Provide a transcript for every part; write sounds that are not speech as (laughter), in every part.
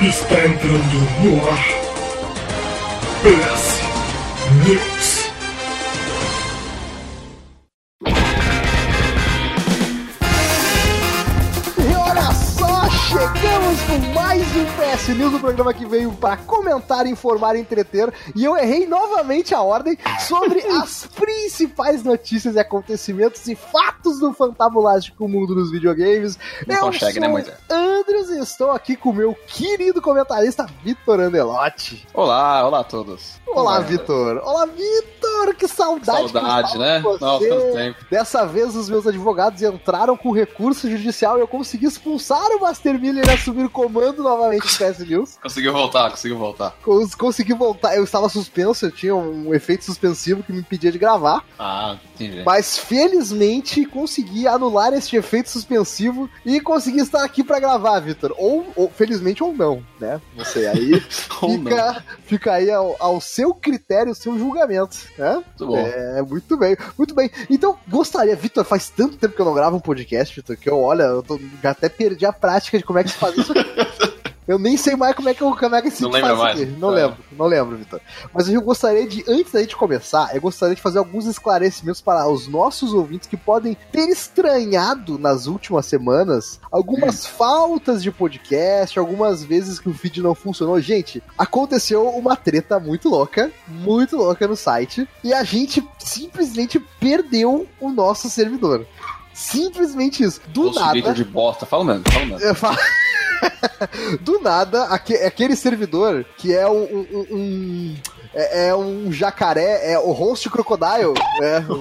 Está entrando no ar. PS News. PS News, o programa que veio para comentar, informar e entreter. E eu errei novamente a ordem sobre (laughs) as principais notícias e acontecimentos e fatos do fantabulástico mundo dos videogames. Não eu consegue, sou né, Moisés? Andros e estou aqui com o meu querido comentarista Vitor Andelotti. Olá, olá a todos. Olá, vai? Vitor. Olá, Vitor. Que saudade. que Saudade, estava né? você. Nossa, quanto tempo. Dessa vez, os meus advogados entraram com recurso judicial e eu consegui expulsar o Master Miller e assumir o comando novamente do PS News. (laughs) Conseguiu voltar, conseguiu voltar. Cons- Consegui voltar. Eu estava suspenso, eu tinha um efeito suspensivo que me impedia de gravar. Ah, entendi. Mas felizmente consegui anular este efeito suspensivo e consegui estar aqui pra gravar, Vitor. Ou, ou- felizmente ou não, né? Não sei. Aí (laughs) fica, fica aí ao, ao seu critério, seu julgamento, né? Muito bom. É, muito bem, muito bem. Então, gostaria, Vitor, faz tanto tempo que eu não gravo um podcast, Vitor, que eu, olha, eu tô- já até perdi a prática de como é que se faz isso aqui. (laughs) Eu nem sei mais como é que, é que se Não faz mais? aqui. Não É. lembro, não lembro, Vitor. Mas eu gostaria de, antes da gente começar, eu gostaria de fazer alguns esclarecimentos para os nossos ouvintes que podem ter estranhado nas últimas semanas algumas Hum. (clears throat) faltas de podcast, algumas vezes que o feed não funcionou. Gente, aconteceu uma treta muito louca, muito louca no site, e a gente simplesmente perdeu o nosso servidor. Simplesmente isso. Do Ô, nada. de bosta. Fala mesmo, fala mesmo. Eu falo- (laughs) (laughs) Do nada, aque- aquele servidor que é um. um- um- é, é um jacaré, é o host crocodile, (laughs) é, (laughs)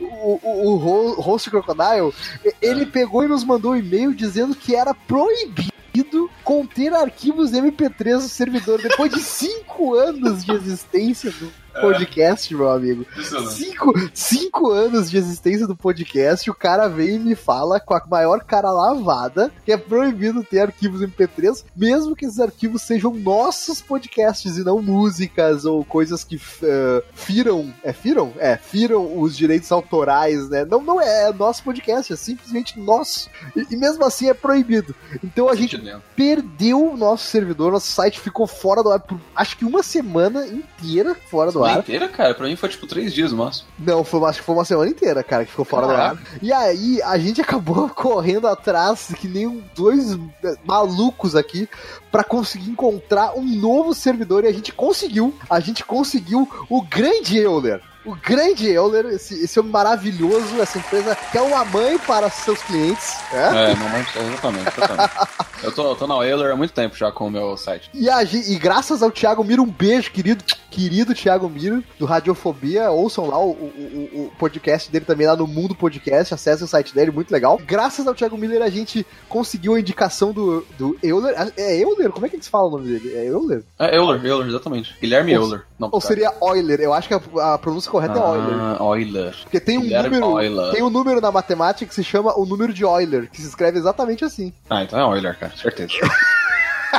o, o, o ho- host crocodile, ele pegou e nos mandou um e-mail dizendo que era proibido conter arquivos MP3 no servidor depois de cinco anos de existência do podcast, meu amigo. Cinco, cinco anos de existência do podcast, o cara vem e me fala com a maior cara lavada que é proibido ter arquivos MP3, mesmo que esses arquivos sejam nossos podcasts e não músicas ou coisas que eh, firam. É firam? É, firam os direitos autorais, né? Não, não é, é nosso podcast, é simplesmente nosso. E, e mesmo assim é proibido. Então a gente perdeu o nosso servidor, nosso site ficou fora do ar por acho que uma semana inteira fora do Semana ar. inteira, cara? Pra mim foi tipo três dias no máximo. Não, foi, acho que foi uma semana inteira, cara, que ficou fora do ar. Caraca. E aí, a gente acabou (laughs) correndo atrás, que nem dois eh, malucos aqui, pra conseguir encontrar um novo servidor. E a gente conseguiu. A gente conseguiu o grande Euler. O grande Euler, esse, esse homem maravilhoso, essa empresa que é uma mãe para seus clientes. né? É, mamãe, exatamente, exatamente. eu, tô, eu tô na Euler há muito tempo já com o meu site. E, a e graças ao Thiago Miro, um beijo, querido, querido Thiago Miro, do Radiofobia. Ouçam lá o, o- o- podcast dele também lá no Mundo Podcast. Acessem o site dele, muito legal. Graças ao Thiago Miller, a gente conseguiu a indicação do, do Euler. É Euler? Como é que eles falam o nome dele? É Euler? É Euler, Euler, exatamente. Guilherme Ou- Euler. Não, Ou seria Euler? Eu acho que a, a pronúncia correta é Euler. Ah, Euler. Porque tem um Guilherme número. Euler. Tem um número na matemática que se chama o número de Euler, que se escreve exatamente assim. Ah, então é Euler, cara, certeza. (laughs)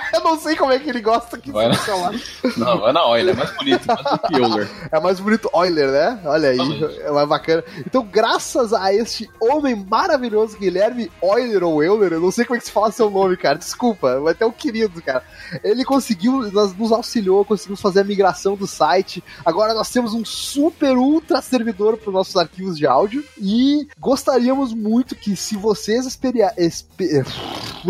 (laughs) Eu não sei como é que ele gosta que Vai, chama. (laughs) Não, vai na Euler, é mais bonito, mais do que Euler. É mais bonito Euler, né? Olha aí, é mais bacana. Então, graças a este homem maravilhoso, Guilherme Euler ou Euler, eu não sei como é que se fala seu nome, cara. Desculpa, vai ter um querido, cara. Ele conseguiu, nos auxiliou, conseguimos fazer a migração do site. Agora nós temos um super ultra servidor para os nossos arquivos de áudio. E gostaríamos muito que, se vocês (laughs)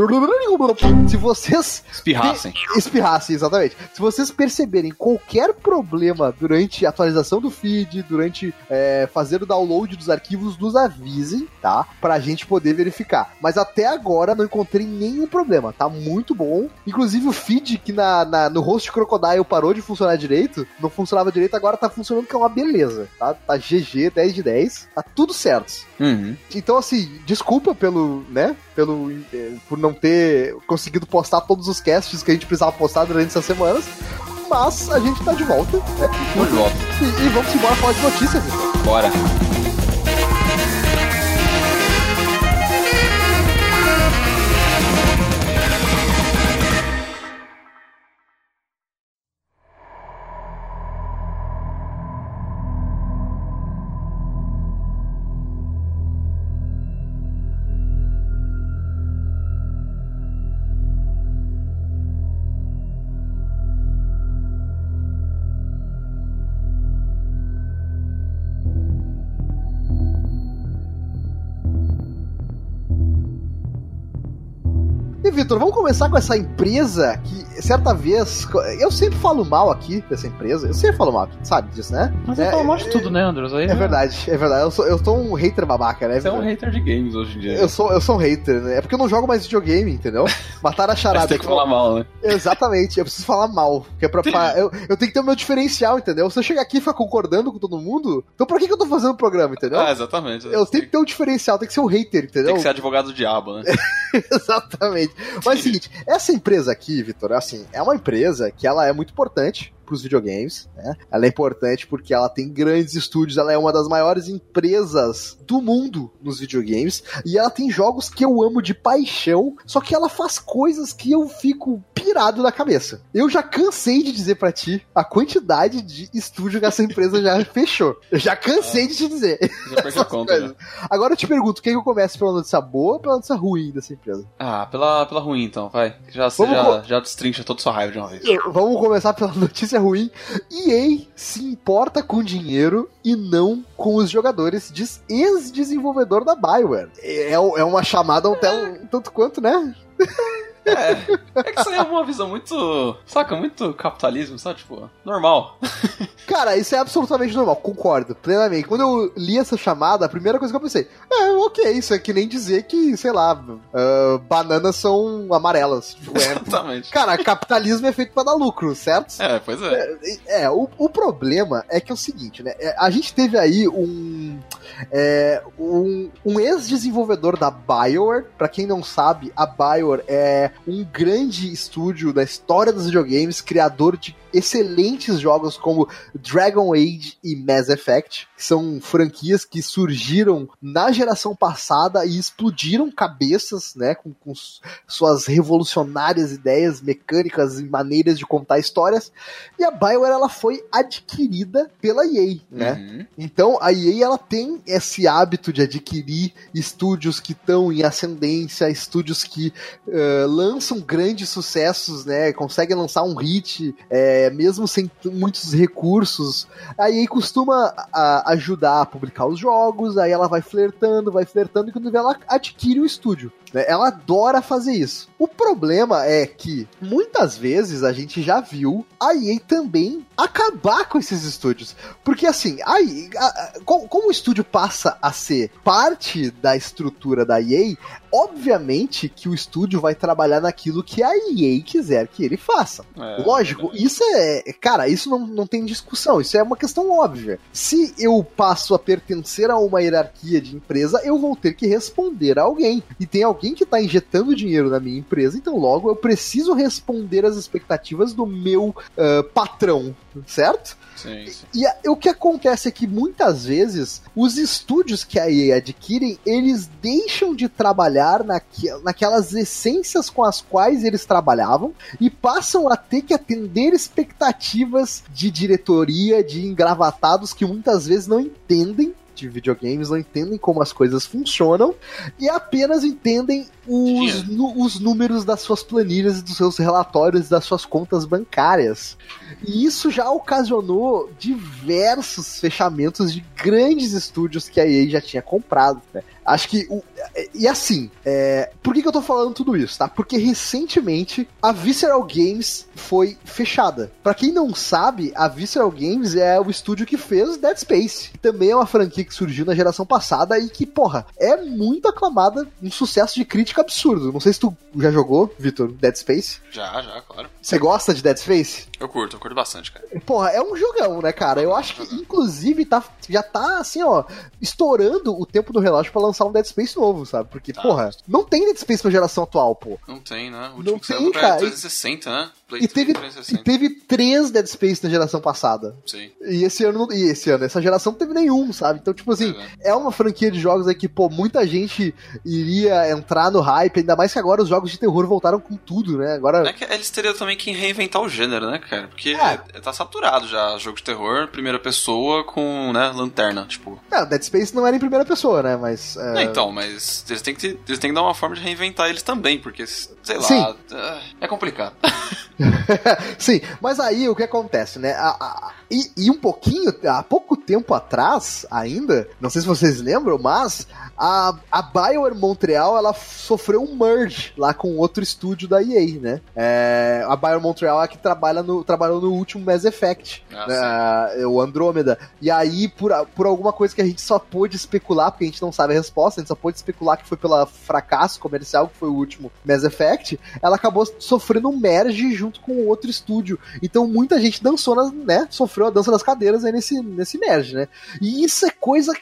se vocês Espirrassem. Espirrassem, exatamente. Se vocês perceberem qualquer problema durante a atualização do feed, durante é, fazer o download dos arquivos, nos avisem, tá? Pra gente poder verificar. Mas até agora não encontrei nenhum problema, tá muito bom. Inclusive o feed que na, na- no host Crocodile parou de funcionar direito, não funcionava direito, agora tá funcionando que é uma beleza, tá? Tá GG, 10 de 10, tá tudo certo. Uhum. Então, assim, desculpa pelo, né, pelo, eh, por não ter conseguido postar todos os casts que a gente precisava postar durante essas semanas, mas a gente tá de volta, né, e, e vamos embora falar de notícias. Bora. Vitor, vamos começar com essa empresa que certa vez. Eu sempre falo mal aqui dessa empresa. Eu sempre falo mal, sabe disso, né? Mas é, você fala mal de tudo, né, Andros? Aí, É verdade, é verdade. Eu sou, eu sou um hater babaca, né? Você é um hater de games hoje em dia. Eu sou, eu sou um hater, né? É porque eu não jogo mais videogame, entendeu? Mataram a charada tem que falar mal, né? Exatamente, eu preciso falar mal. Que é pra, pra- eu, eu tenho que ter o meu diferencial, entendeu? Se eu chegar aqui e ficar concordando com todo mundo, então pra que, que eu tô fazendo o programa, entendeu? Ah, exatamente. eu tenho que ter um diferencial, tem que ser um hater, entendeu? Tem que ser advogado do diabo, né? (laughs) Exatamente. Mas é o seguinte, essa empresa aqui, Vitor, assim, é uma empresa que ela é muito importante pros videogames, né? Ela é importante porque ela tem grandes estúdios, ela é uma das maiores empresas do mundo nos videogames e ela tem jogos que eu amo de paixão, só que ela faz coisas que eu fico pirado na cabeça. Eu já cansei de dizer pra ti a quantidade de estúdio que essa empresa já (laughs) fechou. Eu já cansei de te dizer. Já perdi a conta, né? Agora eu te pergunto, quer que eu comece pela notícia boa ou pela notícia ruim dessa empresa? Ah, pela, pela ruim então, vai. Já, já, já destrincha toda sua raiva de uma vez. Vamos começar pela notícia ruim. EA se importa com dinheiro e não com os jogadores, diz ex-desenvolvedor da Bioware. É, é uma chamada até um tanto quanto, né? (laughs) É, é que isso aí é uma visão muito. Saca, muito capitalismo, sabe? Tipo, normal. (laughs) Cara, isso é absolutamente normal, concordo, plenamente. Quando eu li essa chamada, a primeira coisa que eu pensei, é, ok, isso é que nem dizer que, sei lá, ah, bananas são amarelas. Tipo, é- Exatamente. Cara, capitalismo é feito pra dar lucro, certo? É, pois é. É, o, o problema é que é o seguinte, né? é, A gente teve aí um. É, um, um ex-desenvolvedor da BioWare. Pra quem não sabe, a BioWare é um grande estúdio da história dos videogames, criador de excelentes jogos como Dragon Age e Mass Effect, que são franquias que surgiram na geração passada e explodiram cabeças, né, com, com suas revolucionárias ideias mecânicas e maneiras de contar histórias. E a BioWare ela foi adquirida pela EA, né? Uhum. Então a EA ela tem esse hábito de adquirir estúdios que estão em ascendência, estúdios que eh, lançam grandes sucessos, né? Conseguem lançar um hit, mesmo sem muitos recursos. A EA costuma a- ajudar a publicar os jogos, aí ela vai flertando, vai flertando, e quando vê, ela adquire o estúdio. né? Ela adora fazer isso. O problema é que muitas vezes a gente já viu a EA também acabar com esses estúdios. Porque assim, aí, a- a- co- como o estúdio passa a ser parte da estrutura da EA, obviamente que o estúdio vai trabalhar naquilo que a EA quiser que ele faça. É, Lógico, isso é. Cara, isso não, não tem discussão, isso é uma questão óbvia. Se eu passo a pertencer a uma hierarquia de empresa, eu vou ter que responder a alguém. E tem alguém que está injetando dinheiro na minha empresa, então logo eu preciso responder às expectativas do meu ah, patrão, certo? Sim, sim. E a- o que acontece é que muitas vezes os estúdios que a EA adquirem, eles deixam de trabalhar naque, naquelas essências com as quais eles trabalhavam e passam a ter que atender expectativas de diretoria, de engravatados que muitas vezes não entendem de videogames, não entendem como as coisas funcionam e apenas entendem os, os números das suas planilhas, dos seus relatórios, das suas contas bancárias. E isso já ocasionou diversos fechamentos de grandes estúdios que a EA já tinha comprado. né? Acho que. O, e assim, é, por que, que eu tô falando tudo isso, tá? Porque recentemente a Visceral Games foi fechada. Pra quem não sabe, a Visceral Games é o estúdio que fez Dead Space. Também é uma franquia que surgiu na geração passada e que, porra, é muito aclamada, um sucesso de crítica absurdo. Não sei se tu já jogou, Vitor, Dead Space. Já, já, claro. Você gosta de Dead Space? Eu curto, eu curto bastante, cara. Porra, é um jogão, né, cara? Eu acho que, inclusive, tá, já tá, assim, ó, estourando o tempo do relógio pra lançar um Dead Space novo, sabe? Porque, Tá. porra, não tem Dead Space pra geração atual, pô. Não tem, né? O Não último que tem, saiu pra cara. 360, né? Play E 3 teve, e 360. teve três Dead Space na geração passada. Sim. E esse ano, não- e esse ano, essa geração não teve nenhum, sabe? Então, tipo assim, é uma franquia de jogos aí que, pô, muita gente iria entrar no hype, ainda mais que agora os jogos de terror voltaram com tudo, né? Agora. É que eles teriam também que reinventar o gênero, né, cara? Porque É. é, tá saturado já jogo de terror, primeira pessoa com, né, lanterna, tipo. É, Dead Space não era em primeira pessoa, né? Mas. é, É, então, mas eles têm, que, eles têm que dar uma forma de reinventar eles também, porque, sei lá, Sim. é- é complicado. (laughs) (laughs) Sim, mas aí o que acontece, né? A, a- E, e um pouquinho, há pouco tempo atrás, ainda, não sei se vocês lembram, mas a, a BioWare Montreal ela sofreu um merge lá com outro estúdio da EA, né? É, a BioWare Montreal é a que trabalha no, trabalhou no último Mass Effect, Ah, né, o Andrômeda. E aí, por, por alguma coisa que a gente só pôde especular, porque a gente não sabe a resposta, a gente só pôde especular que foi pelo fracasso comercial, que foi o último Mass Effect, ela acabou sofrendo um merge junto com outro estúdio. Então muita gente dançou, nas, né? Sofreu a dança das cadeiras aí nesse, nesse merge, né? E isso é coisa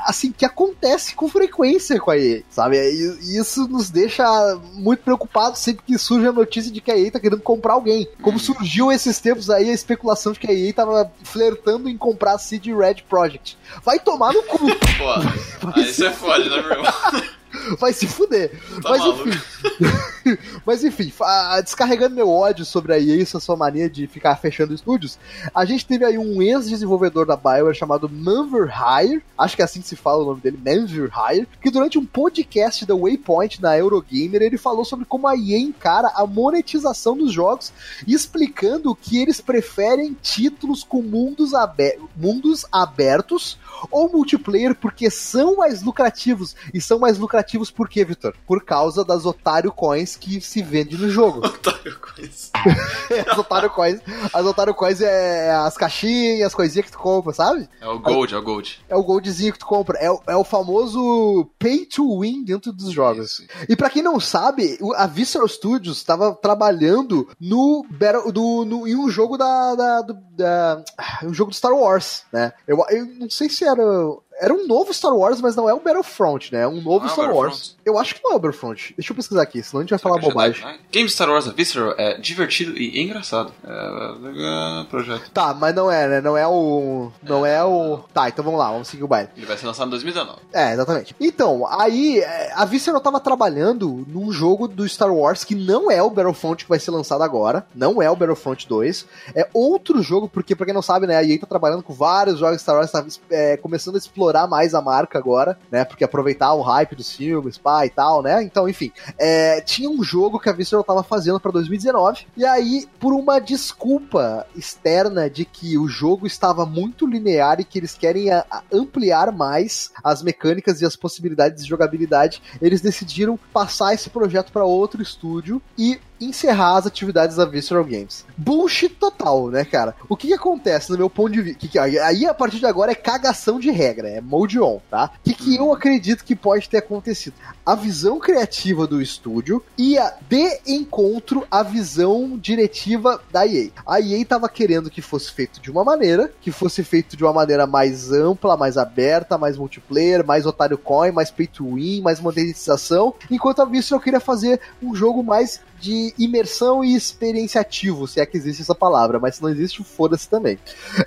assim que acontece com frequência com a EA, sabe? E isso nos deixa muito preocupados sempre que surge a notícia de que a EA tá querendo comprar alguém. Como surgiu esses tempos aí a especulação de que a EA tava flertando em comprar a CD Red Project. Vai tomar no cu. Pô, aí você fode, né, meu irmão? (laughs) Vai se fuder. Tá Mas maluco. enfim. (laughs) Mas enfim, descarregando meu ódio sobre a EA, essa sua mania de ficar fechando estúdios, a gente teve aí um ex-desenvolvedor da BioWare chamado Manver Hire, acho que é assim que se fala o nome dele, Manver Hire, que durante um podcast da Waypoint na Eurogamer, ele falou sobre como a EA encara a monetização dos jogos, explicando que eles preferem títulos com mundos, abe- mundos abertos ou multiplayer porque são mais lucrativos. E são mais lucrativos por quê, Vitor? Por causa das Otário Coins que se vende no jogo. (laughs) Otário com isso. as Otário Coins, as Otário Coins é as caixinhas, as coisinhas que tu compra, sabe? É o Gold, é o Gold. É o goldzinho que tu compra. É, o- é o famoso pay to win dentro dos jogos. Isso. E pra quem não sabe, a Visceral Studios estava trabalhando no, Battle- do- no- em um jogo da, da, do- da- um jogo do Star Wars, né? Eu, eu não sei se era era um novo Star Wars, mas não é o Battlefront, né? É um novo Não é Star Wars. Eu acho que não é o Battlefront. Deixa eu pesquisar aqui, senão a gente vai falar bobagem. Né? Game Star Wars A Visceral é divertido e engraçado. É projeto. Tá, mas não é, né? Não é o. Não é o. Tá, então vamos lá, vamos seguir o baile. Ele vai ser lançado em 2019. É, exatamente. Então, aí é, a Visceral tava trabalhando num jogo do Star Wars que não é o Battlefront que vai ser lançado agora, não é o Battlefront 2, é outro jogo, porque pra quem não sabe, né, a EA tá trabalhando com vários jogos Star Wars, tá é, começando a explorar mais a marca agora, né, porque aproveitar o hype dos filmes, pá e tal, né, então, enfim, é, tinha um jogo que a Visceral tava fazendo pra 2019, e aí, por uma desculpa externa de que o jogo estava muito linear e que eles querem a- a ampliar mais as mecânicas e as possibilidades de jogabilidade, eles decidiram passar esse projeto para outro estúdio e encerrar as atividades da Visceral Games. Bullshit total, né, cara? O que, que acontece no meu ponto de vista? Que que- aí, a partir de agora, é cagação de regra, é mode on, tá? O que, que eu acredito que pode ter acontecido? A visão criativa do estúdio ia de encontro à visão diretiva da EA. A EA tava querendo que fosse feito de uma maneira, que fosse feito de uma maneira mais ampla, mais aberta, mais multiplayer, mais otário coin, mais pay to win, mais monetização, enquanto a Visceral queria fazer um jogo mais de imersão e experienciativo, se é que existe essa palavra, mas se não existe, foda-se também.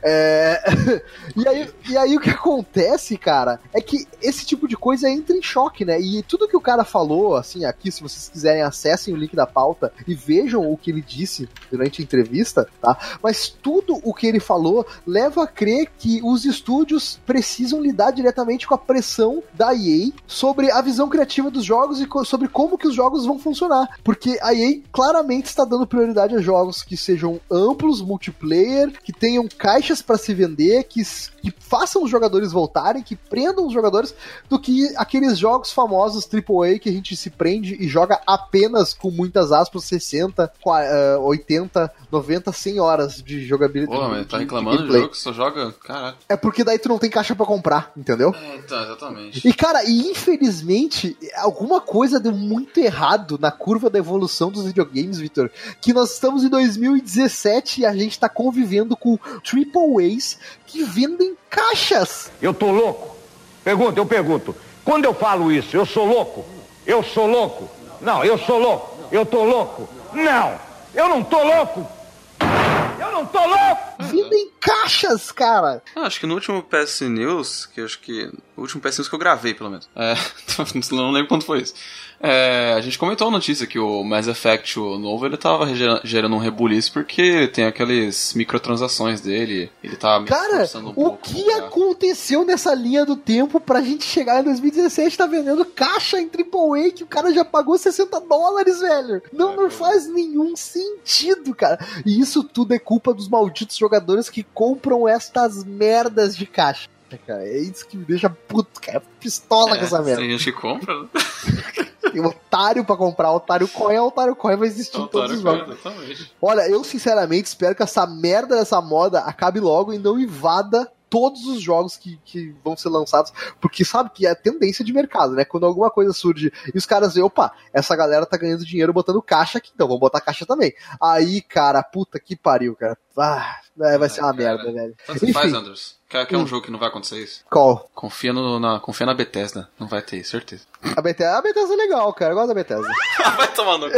É, (laughs) e, aí, e aí o que acontece, cara, é que esse tipo de coisa entra em choque, né? E tudo que o cara falou, assim, aqui, se vocês quiserem, acessem o link da pauta e vejam o que ele disse durante a entrevista, tá? Mas tudo o que ele falou leva a crer que os estúdios precisam lidar diretamente com a pressão da EA sobre a visão criativa dos jogos e sobre como que os jogos vão funcionar. Porque a EA claramente está dando prioridade a jogos que sejam amplos, multiplayer, que tenham caixas para se vender, que, que façam os jogadores voltarem, que prendam os jogadores, do que aqueles jogos famosos AAA que a gente se prende e joga apenas com muitas aspas 60, qua- eh, 80, 90, 100 horas de jogabilidade. Pô, mas tá reclamando de jogo que só joga. Caraca. É porque daí tu não tem caixa pra comprar, entendeu? É, então, exatamente. E cara, e infelizmente, alguma coisa deu muito errado na curva da evolução dos videogames, Victor. Que nós estamos em 2017 e a gente tá convivendo com triple A's que vendem caixas. Eu tô louco? Pergunta, eu pergunto. Quando eu falo isso, eu sou louco? Eu sou louco? Não, eu sou louco. Eu tô louco? Não, eu não tô louco. Eu não tô louco. Vendem caixas, cara. Ah, acho que no último PS News, que eu acho que. O último PS News que eu gravei, pelo menos. É, (laughs) não lembro quando foi isso. É, a gente comentou a notícia que o Mass Effect o novo ele tava gera- gerando um rebuliço porque tem aqueles microtransações dele. Ele tá me Cara, um o pouco que pra- aconteceu nessa linha do tempo pra gente chegar em 2017 tá vendendo caixa em AAA que o cara já pagou 60 dólares, velho? Não, É, não faz nenhum sentido, cara. E isso tudo é culpa dos malditos jogadores que compram estas merdas de caixa. Cara, é isso que me deixa puto, cara. Pistola com essa merda. Tem gente que compra, né? (laughs) Tem otário pra comprar, otário coin é otário coin, vai existir em todos os jogos. Olha, eu sinceramente espero que essa merda dessa moda acabe logo e não invada todos os jogos que, que vão ser lançados, porque sabe que é tendência de mercado, né? Quando alguma coisa surge e os caras veem, opa, essa galera tá ganhando dinheiro botando caixa aqui, então vamos botar caixa também. Aí, cara, puta que pariu, cara. Ah, é, vai ser uma cara. merda, velho. Tanto faz, Anders. Quer, quer um jogo que não vai acontecer isso? Qual? Confia, no, na, confia na Bethesda. Não vai ter, certeza. A Bethesda, a Bethesda é legal, cara. Eu gosto da Bethesda. (laughs) vai tomar no (laughs)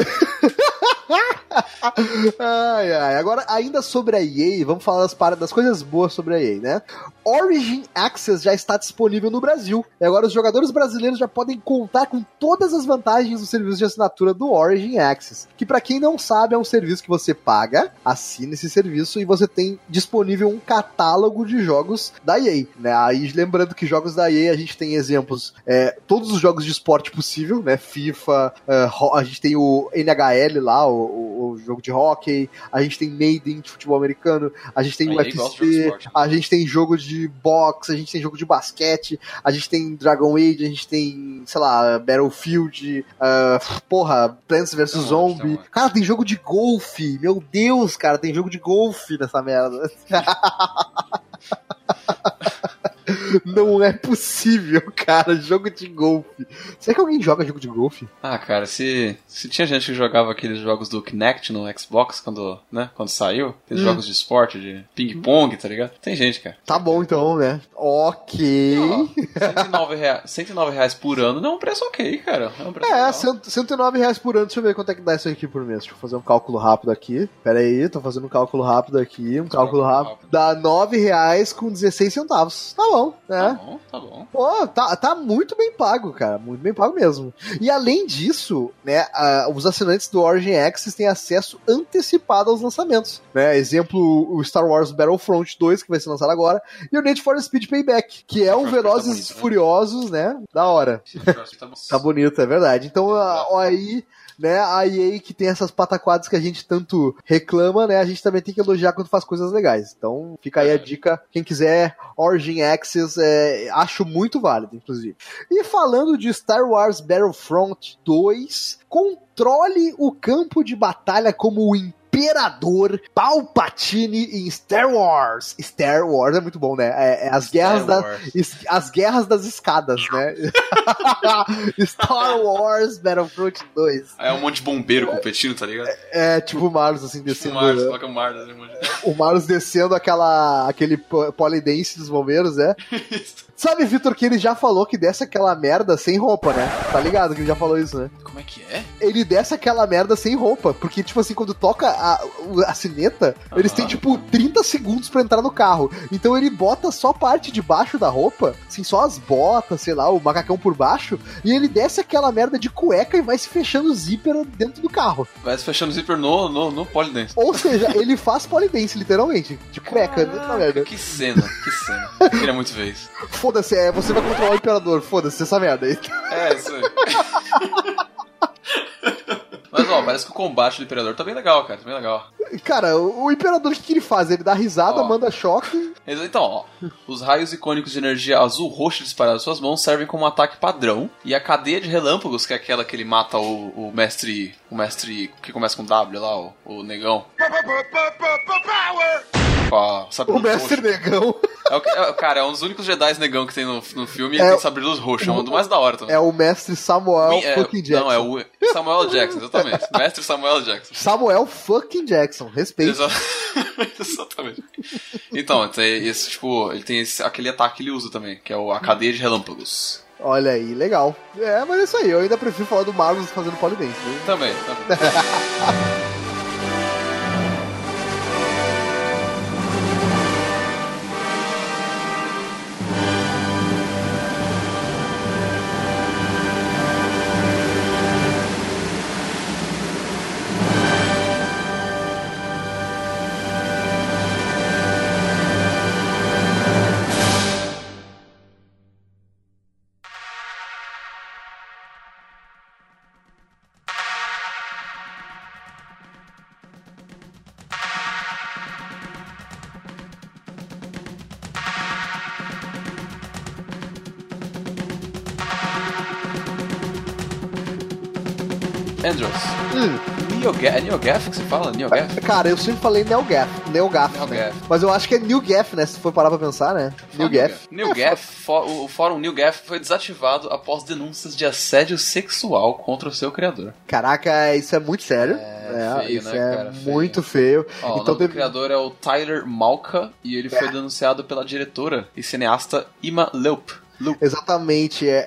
ai, ai. Agora, ainda sobre a EA, vamos falar das, paradas, das coisas boas sobre a EA, né? Origin Access já está disponível no Brasil. E agora os jogadores brasileiros já podem contar com todas as vantagens do serviço de assinatura do Origin Access. Que para quem não sabe, é um serviço que você paga, assina esse serviço e você tem disponível um catálogo de jogos da EA. Né? Aí lembrando que jogos da EA a gente tem exemplos, é, todos os jogos de esporte possível, né? FIFA, é, a gente tem o NHL lá, o, o, o, jogo de hockey, a gente tem Maiden de futebol americano, a gente tem A UFC, esporte. a gente tem jogo de boxe, a gente tem jogo de basquete, a gente tem Dragon Age, a gente tem, sei lá, Battlefield, ah, porra, Plants vs Zombie. Cara, tem jogo de golfe. Meu Deus, cara, tem jogo de golfe nessa merda. (laughs) Não é possível, (laughs) cara. Jogo de golfe. Será que alguém joga jogo de golfe? Ah, cara, se, se tinha gente que jogava aqueles jogos do Kinect no Xbox quando, né, quando saiu, aqueles Hum. jogos de esporte, de ping-pong, tá ligado? Tem gente, cara. Tá bom então, né? Ok. Ó, 109, rea- 109 reais por ano não é um preço ok, cara. É um preço É, legal. cento- 109 reais por ano. Deixa eu ver quanto é que dá isso aqui por mês. Deixa eu fazer um cálculo rápido aqui. Pera aí, tô fazendo um cálculo rápido aqui. Um cálculo rápido. rápido. Dá 9 reais com 16 centavos. Tá bom, Tá né? bom, tá bom. Pô, tá, tá muito bem pago, cara. Muito bem pago mesmo. E além disso, né, ah, os assinantes do Origin Access têm acesso antecipado aos lançamentos. Né? Exemplo, o Star Wars Battlefront 2, que vai ser lançado agora, e o Need for Speed Payback, que é um Tá bonito, Velozes né? Furiosos, né? Da hora. Tá. (laughs) Tá bonito, é verdade. Então, a- ó, aí, né, a EA que tem essas pataquadas que a gente tanto reclama, né, a gente também tem que elogiar quando faz coisas legais. Então, fica aí a dica, quem quiser, Origin Access, é, acho muito válido, inclusive. E falando de Star Wars Battlefront 2, controle o campo de batalha como o Imperador Palpatine em Star Wars. Star Wars é muito bom, né? É, é as guerras da, as guerras das escadas, né? (laughs) Star Wars Battlefront 2. Aí é um monte de bombeiro competindo, tá ligado? É tipo o Marlos assim Tipo descendo. o Mars, né? coloca o Mars. né, O Marlos descendo aquela aquele po- polidense dos bombeiros, né? (laughs) Sabe, Vitor, que ele já falou que desce aquela merda sem roupa, né? Tá ligado que ele já falou isso, né? Como é que é? Ele desce aquela merda sem roupa, porque, tipo assim, quando toca a, a sineta, eles têm, tipo, 30 segundos pra entrar no carro. Então ele bota só parte de baixo da roupa, assim, só as botas, sei lá, o macacão por baixo, e ele desce aquela merda de cueca e vai se fechando o zíper dentro do carro. Vai se fechando o zíper no, no, no polidense. Ou seja, ele faz polidense, literalmente, de cueca dentro da merda. Que cena, que cena. Queria muito ver isso. (laughs) Foda-se, é, você vai controlar o imperador, foda-se essa merda aí. É, isso aí. Mas ó, parece que o combate do Imperador tá bem legal, cara. Tá bem legal. Cara, o, o imperador, o que, que ele faz? Ele dá risada, Ó. manda choque. Então, ó, os raios icônicos de energia azul roxa disparados suas mãos servem como um ataque padrão. E a cadeia de relâmpagos, que é aquela que ele mata o, o mestre. O mestre que começa com W lá, o, o negão. (laughs) A sabre O mestre roxo. negão. É o, é, cara, é um dos únicos Jedi negão que tem no, no filme e É ele o- tem sabre luz roxo. É um dos mais da hora também. É o mestre Samuel é, fucking Jackson. Não, é o Samuel Jackson, exatamente. (laughs) Mestre Samuel Jackson. Samuel fucking Jackson, respeito. Exa- (laughs) Exatamente. Então, tem esse, tipo, ele tem esse, aquele ataque que ele usa também, que é o, a cadeia de relâmpagos. Olha aí, legal. É, mas é isso aí. Eu ainda prefiro falar do Marlos fazendo polidense. viu? Também, também. (laughs) Andrews. Hum, NeoGaf, é NeoGaf que você fala? NeoGaf? cara, eu sempre falei NeoGaf, NeoGaf, né? NeoGaf. Mas eu acho que é NewGaf, né? Se for parar pra pensar, né? NewGaf. NeoGaf, fó- o fórum NeoGaf foi desativado após denúncias de assédio sexual contra o seu criador. Caraca, isso é muito sério. É, É, feio, isso né, é cara? Muito feio. Ó, o então do teve- criador é o Tyler Malka e ele foi denunciado pela diretora e cineasta Ima Loop. Exatamente, é,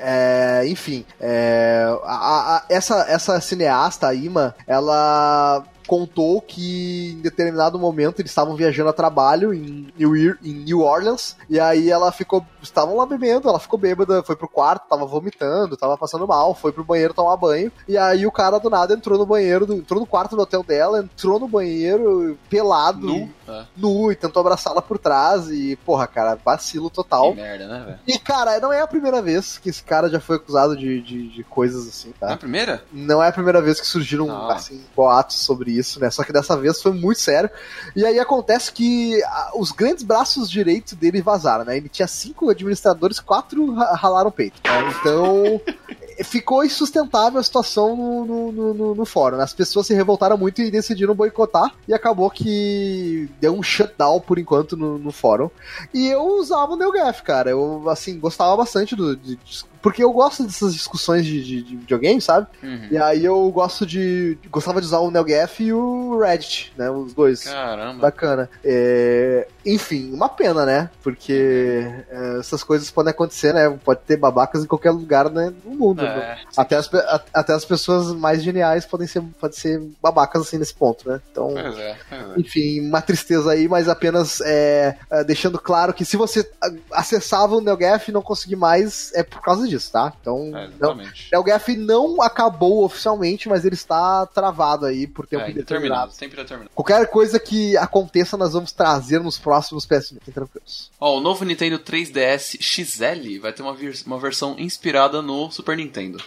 é, enfim, é, a- a- essa, essa cineasta, a Ima, ela contou que em determinado momento eles estavam viajando a trabalho em New, em New Orleans e aí ela ficou, estavam lá bebendo, ela ficou bêbada, foi pro quarto, tava vomitando, tava passando mal, foi pro banheiro tomar banho e aí o cara do nada entrou no banheiro, do- entrou no quarto do hotel dela, entrou no banheiro pelado, Nu. É. nu e tentou abraçá-la por trás e porra, cara, vacilo total. Que merda, né, velho? E, cara, não é a primeira vez que esse cara já foi acusado de, de, de coisas assim, tá? primeira? Não é a primeira vez que surgiram, Não. assim, boatos sobre isso, né? Só que dessa vez foi muito sério. E aí acontece que os grandes braços direitos dele vazaram, né? Ele tinha cinco administradores, quatro ra- ralaram o peito. né? Então... (laughs) Ficou insustentável a situação no, no, no- no- fórum. né? As pessoas se revoltaram muito e decidiram boicotar. E acabou que deu um shutdown por enquanto no, no fórum. E eu usava o NeoGaf, cara. Eu, assim, gostava bastante do. de- porque eu gosto dessas discussões de, de, de videogame, sabe? Uhum. E aí eu gosto de. Gostava de usar o NeoGaf e o Reddit, né? Os dois. Caramba. Bacana. É, Enfim, uma pena, né? Porque é, essas coisas podem acontecer, né? Pode ter babacas em qualquer lugar né, no mundo. né? É, Até as, a- até as pessoas mais geniais podem ser, podem ser babacas assim nesse ponto, né? Então. pois é, pois é. Enfim, uma tristeza aí, mas apenas é, é, deixando claro que se você a- acessava o NeoGaf e não conseguir mais, é por causa disso, tá? Então, É, não, exatamente. NeoGaf não acabou oficialmente, mas ele está travado aí por tempo É, indeterminado. indeterminado, sempre determinado. Qualquer coisa que aconteça, nós vamos trazer nos próximos PS. Fiquem tranquilos. Ó, o novo Nintendo 3DS XL vai ter uma, vers- uma versão inspirada no Super Nintendo.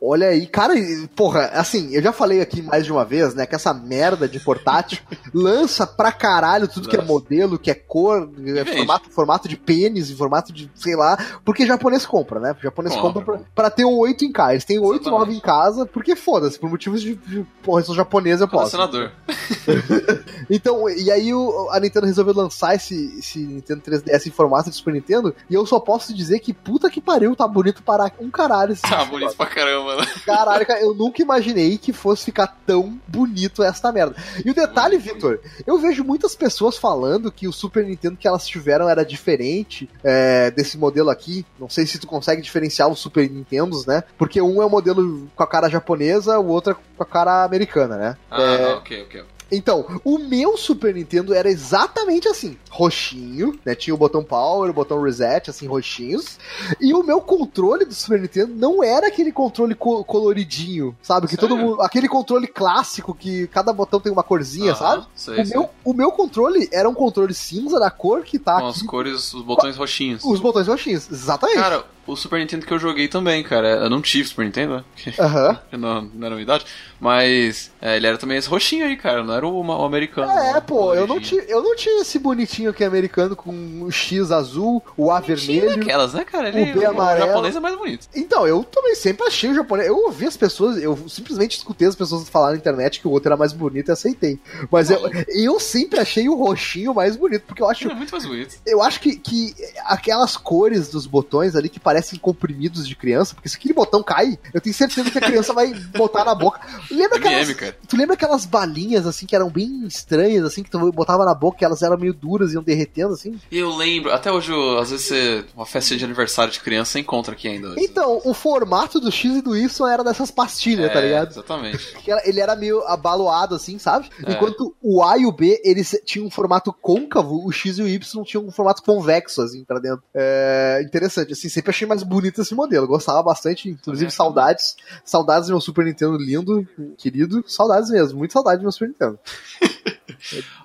Olha aí, cara, porra, assim, eu já falei aqui mais de uma vez, né, que essa merda de portátil (laughs) lança pra caralho tudo que é modelo, que é cor, é formato, formato de pênis, em formato de, sei lá, porque japonês compra, né? O japonês Compra. compra pra, pra ter o 8 em casa. Eles têm o 8 Exatamente. 9 em casa, porque foda-se, por motivos de, de porra, eu sou japonês, eu posso. Colecionador. (laughs) Então, e aí o- a Nintendo resolveu lançar esse, esse Nintendo 3DS em formato de Super Nintendo, e eu só posso dizer que puta que pariu, tá bonito para um caralho. esse Tá bonito pra caramba, né? Caralho, cara, eu nunca imaginei que fosse ficar tão bonito esta merda. E o detalhe, Vitor, eu vejo muitas pessoas falando que o Super Nintendo que elas tiveram era diferente é, desse modelo aqui. Não sei se tu consegue diferenciar os Super Nintendos, né? Porque um é o modelo com a cara japonesa, o outro é com a cara americana, né? Ah, É, ok, ok. Então, o meu Super Nintendo era exatamente assim, roxinho, né? Tinha o botão power, o botão reset, assim, roxinhos. E o meu controle do Super Nintendo não era aquele controle co- coloridinho, sabe? Que todo mundo, aquele controle clássico que cada botão tem uma corzinha, Aham, sabe? Sei, O sei. meu, o meu controle era um controle cinza da cor que tá Com as aqui. cores, os botões roxinhos. Os botões roxinhos, exatamente. Cara, o Super Nintendo que eu joguei também, cara. Eu não tive Super Nintendo, né? Aham. (laughs) eu não, não era minha idade. Mas é, ele era também esse roxinho aí, cara. Não era o, o americano. É, o pô, eu não, tinha, eu não tinha esse bonitinho aqui americano com o X azul, o A Tinha vermelho. Aquelas, né, cara? Ele, o B amarelo. japonês é mais bonito. Então, eu também sempre achei o japonês. Eu ouvi as pessoas, eu simplesmente escutei as pessoas falar na internet que o outro era mais bonito e aceitei. Mas eu, eu sempre achei o roxinho mais bonito, porque eu acho. Ele é muito mais bonito. Eu acho que, que aquelas cores dos botões ali que parecem comprimidos de criança, porque se aquele botão cai, eu tenho certeza que a criança vai botar na boca. Lembra aquelas, MM, cara. tu lembra aquelas balinhas assim que eram bem estranhas, assim, que tu botava na boca, que elas eram meio duras e iam derretendo, assim? E eu lembro, até hoje, eu- às vezes, você, uma festa de aniversário de criança, você encontra aqui ainda. Então, o formato do X e do Y era dessas pastilhas, é, tá ligado? Exatamente. (laughs) ele era meio abaloado, assim, sabe? É. Enquanto o A e o B, eles tinham um formato côncavo, o X e o Y tinham um formato convexo, assim, pra dentro. É interessante, assim, sempre achei mais bonito esse modelo. Gostava bastante, inclusive Também. saudades. Saudades do meu Super Nintendo lindo, querido. Saudades mesmo, muito saudade do meu Super Nintendo. (laughs)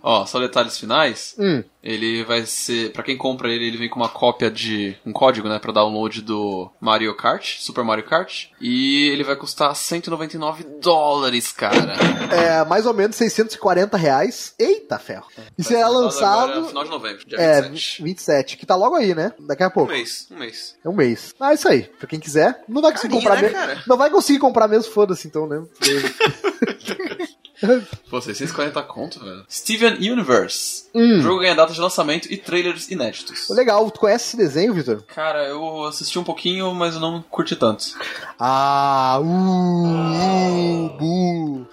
Ó, só detalhes finais. Hum. Ele vai ser, Pra quem compra ele, ele vem com uma cópia de um código, né, para download do Mario Kart, Super Mario Kart, e ele vai custar 199 dólares, cara. É mais ou menos 640 reais. Eita ferro. E Vai será ser lançado. agora final de novembro, dia É, 27. 27, que tá logo aí, né? Daqui a Um pouco. mês, um mês. É um mês. Ah, isso aí. Pra quem quiser. Não vai conseguir Carinha, comprar né, mesmo. Não vai conseguir comprar mesmo, foda-se então, né? (laughs) (laughs) Pô, 640 conto, velho. Steven Universe. Hum. O jogo ganha data de lançamento e trailers inéditos. Legal, tu conhece esse desenho, Vitor? Cara, eu assisti um pouquinho, mas eu não curti tanto. Ah, uh, uh, bu.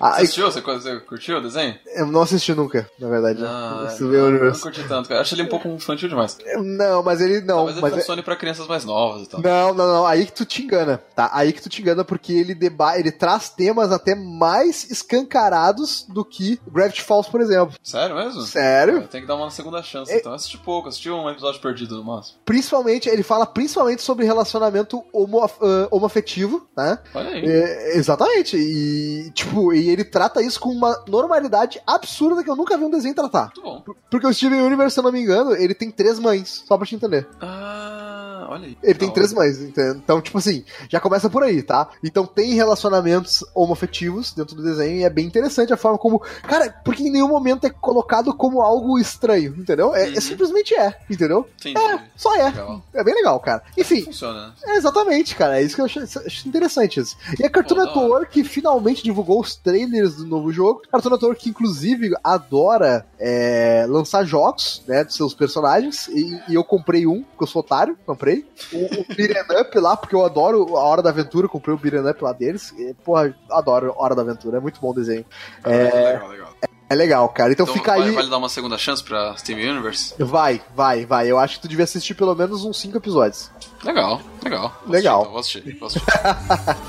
Ah, Você assistiu? Você, você curtiu o desenho? eu não assisti nunca, na verdade. Ah, não, não universo. curti tanto, cara. Acho ele um pouco infantil demais. Não, mas ele não. Talvez ele mas é- pra crianças mais novas e tal. Não, não, não. Aí que tu te engana, tá? Aí que tu te engana porque ele deba ele traz temas até mais escancarados do que Gravity Falls, por exemplo. Sério mesmo? Sério? Tem que dar uma segunda chance, É- então. Eu assisti pouco, assisti um episódio perdido no máximo. Principalmente, ele fala principalmente sobre relacionamento homo, ah, homoafetivo, né? Olha aí. É, exatamente. E, tipo, e ele trata isso com uma normalidade absurda que eu nunca vi um desenho tratar. Muito bom. Porque o Steven Universe, se eu não me engano, ele tem três mães, só pra te entender. Ah, olha aí. Ele tem Da três hora. mães, entende? Então, tipo assim, já começa por aí, tá? Então tem relacionamentos homoafetivos dentro do desenho e é bem interessante a forma como. Cara, porque em nenhum momento é colocado como algo estranho, entendeu? É, é Uhum. simplesmente é, entendeu? Entendi. É, só é. Legal. É bem legal, cara. Enfim, Funciona, né? é exatamente, cara. É isso que eu acho, acho interessante. Isso. E a Cartoon Pô, hora. Network finalmente divulgou os trailers do novo jogo. Cartoon Network, que inclusive adora é, lançar jogos, né, dos seus personagens. E, e eu comprei um, porque eu sou otário, comprei. O, o Beat'em Up lá, porque eu adoro a Hora da Aventura, comprei o Beat'em Up lá deles. E, porra, adoro a Hora da Aventura, é muito bom o desenho. É, Legal, legal. é legal, cara. Então, Então, fica vale, aí. vale dar uma segunda chance pra Steam Universe? Vai, vai, vai. Eu acho que tu devia assistir pelo menos uns 5 episódios. Legal, legal. Vou Legal. assistir, então, Vou assistir, vou assistir.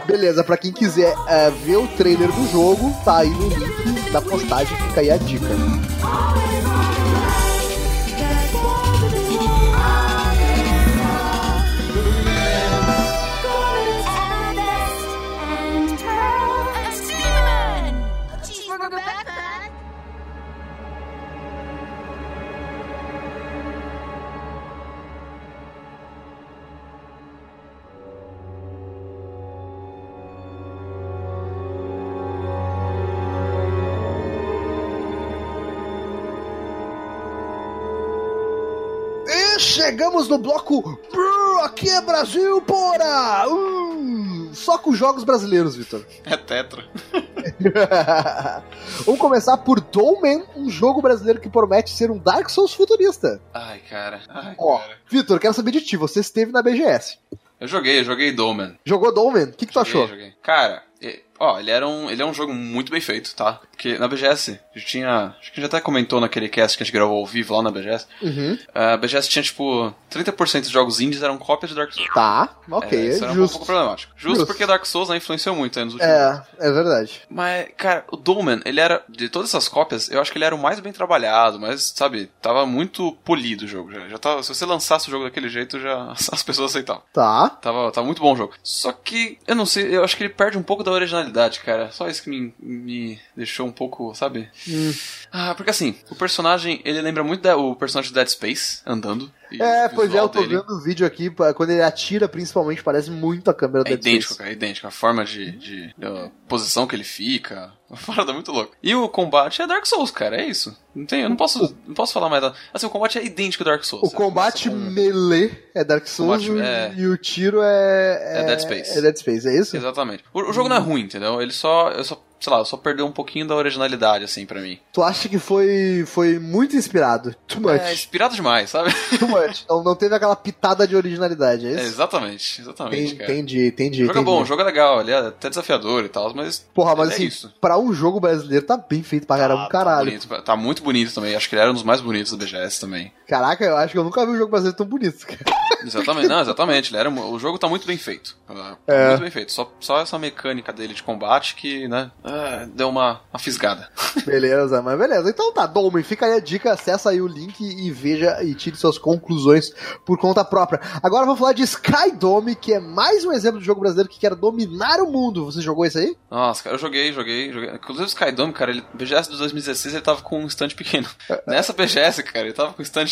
(laughs) Beleza, pra quem quiser é, ver o trailer do jogo, tá aí no link da postagem, fica aí a dica. Chegamos no bloco Aqui é Brasil, porra! Uh, só com jogos brasileiros, Vitor. (laughs) É Tetra. (laughs) Vamos começar por Dolmen, um jogo brasileiro que promete ser um Dark Souls futurista. Ai, cara. Ai, Ó. Vitor, quero saber de ti, você esteve na BGS. Eu joguei, eu joguei Doman. Jogou Dolmen? O que, que tu Joguei, achou? joguei. Cara, ó, ele era um, ele é um jogo muito bem feito, tá? Porque na BGS, a gente tinha, acho que a gente até comentou naquele cast que a gente gravou ao vivo lá na BGS. Uhum. A BGS tinha tipo 30% dos jogos indies eram cópias de Dark Souls. Tá, ok, É, isso era um justo. pouco problemático. Justo, Justo. porque Dark Souls né, influenciou muito né, nos últimos anos. É, é verdade. Mas, cara, o Dolman, ele era. De todas essas cópias, eu acho que ele era o mais bem trabalhado, mas, sabe, tava muito polido o jogo. Já, já tava, se você lançasse o jogo daquele jeito, já (laughs) as pessoas aceitavam. Tá. Tava, tava muito bom o jogo. Só que, eu não sei, eu acho que ele perde um pouco da originalidade, cara. Só isso que me, me deixou um pouco, sabe? Hum. Ah, porque assim, o personagem, ele lembra muito da, o personagem de Dead Space, andando. É, o pois é, eu tô dele vendo o vídeo aqui, quando ele atira, principalmente, parece muito a câmera É idêntico, cara, é idêntico. A forma de, de, de- posição que ele fica. Uma (laughs) parada muito louca. E o combate é Dark Souls, cara, é isso. Não tem, eu não posso, não posso falar mais. Assim, o combate é idêntico ao Dark Souls. O Você combate melee é Dark Souls Combate- e- é. e o tiro é, É Dead Space. É Dead Space, é isso? Exatamente. O, o jogo não é ruim, entendeu? Ele só, eu só, sei lá, só perdeu um pouquinho da originalidade, assim, pra mim. Tu acha que foi, foi muito inspirado? Too much. É inspirado demais, sabe? Too much. Não, não teve aquela pitada de originalidade, é É, isso? exatamente, exatamente, Entendi, cara. entendi, entendi. O jogo é entendi. bom, o jogo é legal, ele é até desafiador e tal, mas. Porra, mas é assim, isso. pra um jogo brasileiro tá bem feito pra caramba, Ah, Tá, caralho. bonito, tá muito bonito também. Acho que ele era um dos mais bonitos da BGS também. Caraca, eu acho que eu nunca vi um jogo brasileiro tão bonito, cara. Exatamente, não, exatamente. Ele era, o jogo tá muito bem feito. Tá É. Muito bem feito. Só, só essa mecânica dele de combate que, né, é, deu uma, uma fisgada. (laughs) Beleza, mas beleza. Então tá, Dolmen, fica aí a dica, acessa aí o link e veja e tire suas conclusões por conta própria. Agora vamos falar de Skydome, que é mais um exemplo de jogo brasileiro que quer dominar o mundo. Você jogou isso aí? Nossa, cara, eu joguei, joguei, joguei. Inclusive o Skydome, cara, ele, BGS de 2016 ele tava com um stand pequeno. (laughs) Nessa BGS, cara, ele tava com um stand.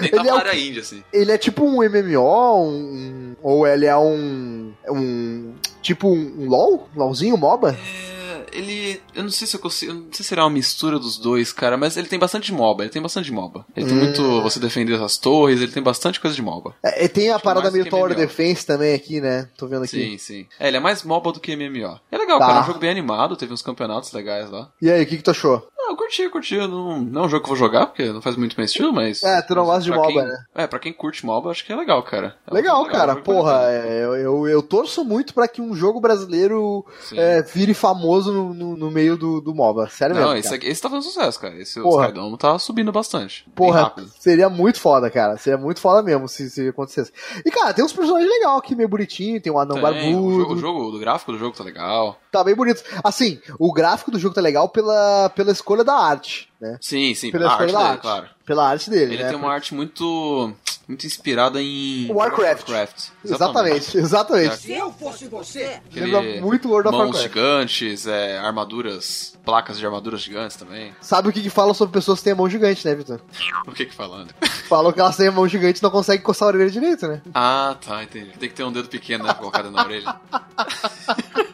Nem (laughs) tava Ele é o quê? indie, assim. Ele é tipo um MMO, um, ou ele é um. um tipo um LOL? LOLzinho, MOBA? É, ele. Eu não sei se eu consigo. eu Não sei se será uma mistura dos dois, cara, mas ele tem bastante MOBA. Ele tem bastante MOBA. Ele tem Hum. muito você defender as torres, ele tem bastante coisa de MOBA. É, e tem a Acho que parada meio Tower. Defense também aqui, né? Tô vendo aqui. Sim, sim. É, ele é mais MOBA do que MMO. É legal, Tá. cara. É um jogo bem animado, teve uns campeonatos legais lá. E aí, o que, que tu achou? Ah, eu curti, eu curti. eu Não, não é um jogo que eu vou jogar, porque não faz muito meu estilo, mas. É, tu não gosta de MOBA, quem- né? É, pra quem curte MOBA, acho que é legal, cara. É Legal, jogo cara. jogo Porra, é, eu, eu, eu torço muito pra que um jogo brasileiro é, vire famoso no, no, no meio do, do MOBA. Sério Não, mesmo. esse, cara. aqui, esse tá fazendo sucesso, cara. Esse Porra. Skydome tá subindo bastante. Porra, seria muito foda, cara. Seria muito foda mesmo se, se acontecesse. E, cara, tem uns personagens legais aqui, meio bonitinho. Tem um anão Tem, barbudo. o jogo, o jogo, o gráfico do jogo tá legal. Tá bem bonito. Assim, o gráfico do jogo tá legal pela, pela escolha da arte, né? Sim, sim, Pela a arte escolha da dele, arte. claro. Pela arte dele, Ele né? tem uma arte muito muito inspirada em Warcraft. Exatamente, (laughs) exatamente. Se eu fosse você, Lembra muito World of mãos Warcraft. gigantes, é, armaduras, placas de armaduras gigantes também. Sabe o que, que fala sobre pessoas que têm a mão gigante, né, Vitor? O que que falando? (laughs) Falam que elas têm a mão gigante e não conseguem coçar a orelha direito, né? Ah, tá, entendi. Tem que ter um dedo pequeno, né, colocado na orelha. (laughs)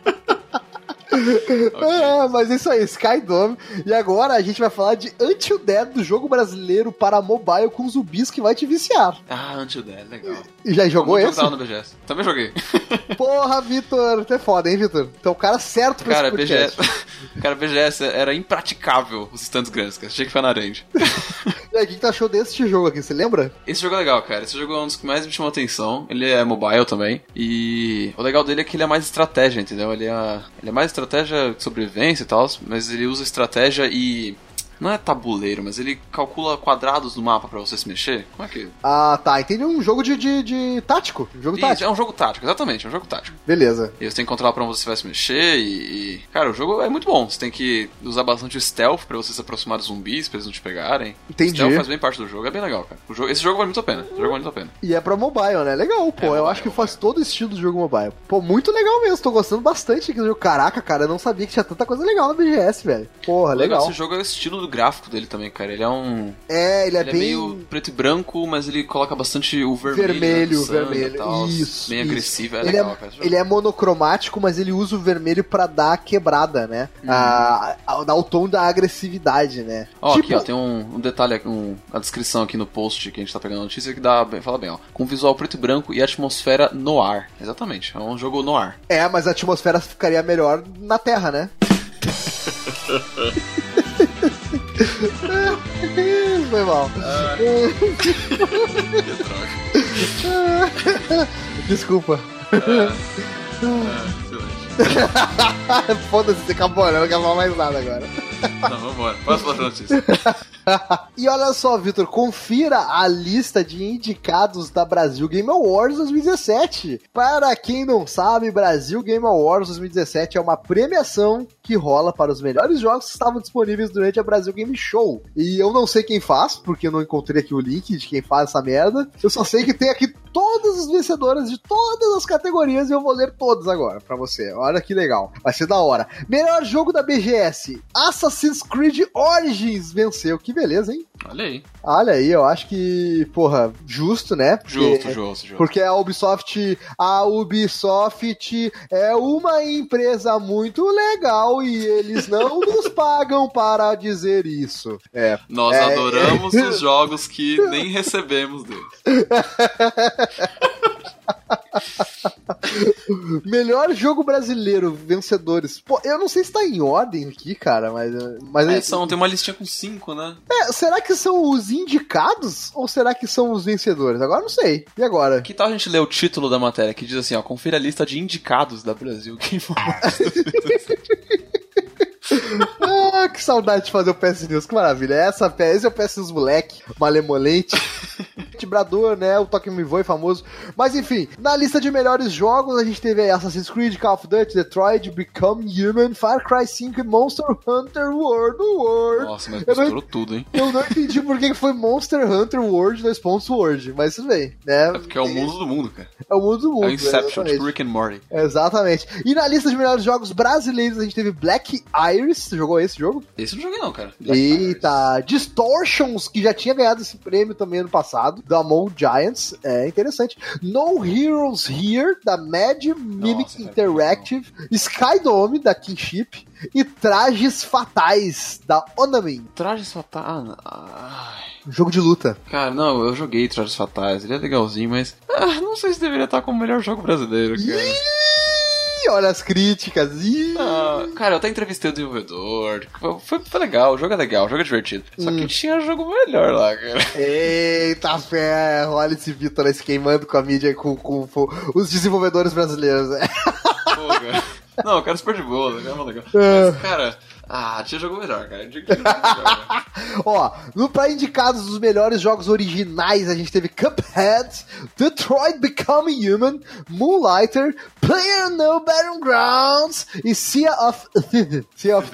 (laughs) Ok. É, mas é isso aí, Skydome. E agora a gente vai falar de Until Dead do jogo brasileiro para mobile com zumbis que vai te viciar. Ah, Until Dead, legal. E já jogou esse? no BGS. Também joguei. (laughs) Porra, Vitor, tu é foda, hein, Vitor? Então o cara certo pra Cara, esse podcast. BGS, (laughs) cara, BGS era impraticável os stands grandes, cara. Tinha que ficar na range. E aí, o que, que tu achou desse jogo aqui, você lembra? Esse jogo é legal, cara. Esse jogo é um dos que mais me chamou a atenção. Ele é mobile também. E o legal dele é que ele é mais estratégia, entendeu? Ele é, ele é mais estratégia de sobrevivência e tal, mas ele usa estratégia e. Não é tabuleiro, mas ele calcula quadrados no mapa pra você se mexer. Como é que. Ah, tá, entendi um jogo de, de, de tático, um jogo Isso, tático. é um jogo tático, exatamente, é um jogo tático. Beleza. E você tem que controlar pra onde você vai se mexer e, e- Cara, o jogo é muito bom. Você tem que usar bastante stealth pra você se aproximar dos zumbis, pra eles não te pegarem. Entendi. Stealth faz bem parte do jogo, é bem legal, cara. O jogo, esse jogo vale muito a pena. Esse jogo vale muito a pena. E é pra mobile, né? Legal, pô. É, eu mobile, acho que faz todo o estilo do jogo mobile. Pô, muito legal mesmo. Tô gostando bastante aqui do jogo. Caraca, cara, eu não sabia que tinha tanta coisa legal na BGS, velho. Porra, legal legal. desse jogo é o estilo do gráfico dele também, cara. Ele é um. É, ele é ele é bem. meio preto e branco, mas ele coloca bastante o vermelho. Vermelho, né, vermelho. Tal, Isso, Bem isso. agressivo, é ele, legal, é, cara. ele é monocromático, mas ele usa o vermelho pra dar a quebrada, né? A, a- dar o tom da agressividade, né? Ó, tipo, aqui, ó, tem um, um detalhe, um, a descrição aqui no post que a gente tá pegando a notícia que dá, bem- fala bem, ó. Com visual preto e branco e atmosfera no ar. Exatamente, é um jogo no ar. É, mas a atmosfera ficaria melhor na Terra, né? (laughs) (laughs) Foi mal. (laughs) Desculpa. (laughs) Foda-se, você acabou, né? Não quero falar mais nada agora. Não, vambora. Posso falar notícia? E olha só, Vitor, confira a lista de indicados da Brasil Game Awards 2017. Para quem não sabe, Brasil Game Awards 2017 é uma premiação que rola para os melhores jogos que estavam disponíveis durante a Brasil Game Show. E eu não sei quem faz, porque eu não encontrei aqui o link de quem faz essa merda. Eu só sei que tem aqui todas as vencedoras de todas as categorias e eu vou ler todos agora pra você. Olha que legal. Vai ser da hora. Melhor jogo da BGS: Assassin's Creed Origins venceu. Que beleza, hein? Olha aí. Olha aí, eu acho que, porra, justo, né? Porque- Justo, justo, justo. Porque a Ubisoft, a Ubisoft é uma empresa muito legal e eles não (laughs) nos pagam para dizer isso. É. Nós É. adoramos os (laughs) jogos que nem recebemos deles. (laughs) (laughs) Melhor jogo brasileiro, vencedores. Pô, eu não sei se tá em ordem aqui, cara, mas. mas É, são, tem uma listinha com cinco, né? É, será que são os indicados ou será que são os vencedores? Agora não sei. E agora? Que tal a gente ler o título da matéria que diz assim, ó, confira a lista de indicados da Brasil Game Awards. (laughs) Ah, que saudade de fazer o PS News, que maravilha. Essa, esse é o PS News moleque, malemolente. (laughs) vibrador, né? O Toque Me Voe famoso. Mas enfim, na lista de melhores jogos, a gente teve aí Assassin's Creed, Call of Duty, Detroit, Become Human, Far Cry 5 e Monster Hunter World War. Nossa, mas Eu não- misturou tudo, hein? Eu não entendi por que foi Monster Hunter World 2 pontos World, mas tudo bem, né? É porque é o mundo do mundo, cara. É o mundo do mundo. É o Inception, tipo Rick and Morty. Exatamente. E na lista de melhores jogos brasileiros, a gente teve Black Iris. Você jogou esse jogo? Esse eu não joguei não, cara. Black Eita, Distortions, que já tinha ganhado esse prêmio também ano passado, da Among Giants, é interessante. No Heroes Here, da Mad Mimic cara, Interactive, Skydome, da Kingship, e Trajes Fatais, da Onamin, Trajes fatais. Ai. um jogo de luta. Cara, não, eu joguei Trajes Fatais, ele é legalzinho, mas. Ah, não sei se deveria estar como o melhor jogo brasileiro, cara. Ih, olha as críticas. Ih. Ah, cara, eu até entrevistei o desenvolvedor. Foi, foi legal, o jogo é legal, o jogo é divertido. Só Hum. que tinha jogo melhor lá, cara. Eita ferro, olha esse Vitor se queimando com a mídia, com, com- com os desenvolvedores brasileiros. né? Pô, cara. (laughs) Não, o cara é super de boa, é mó legal. É. Mas, cara, ah, tinha jogo melhor, cara. Jogo melhor, cara. (laughs) Ó, no pra indicados dos melhores jogos originais, a gente teve Cuphead, Detroit Become Human, Moonlighter, Player No Battlegrounds e Sea of. (laughs) Sea of.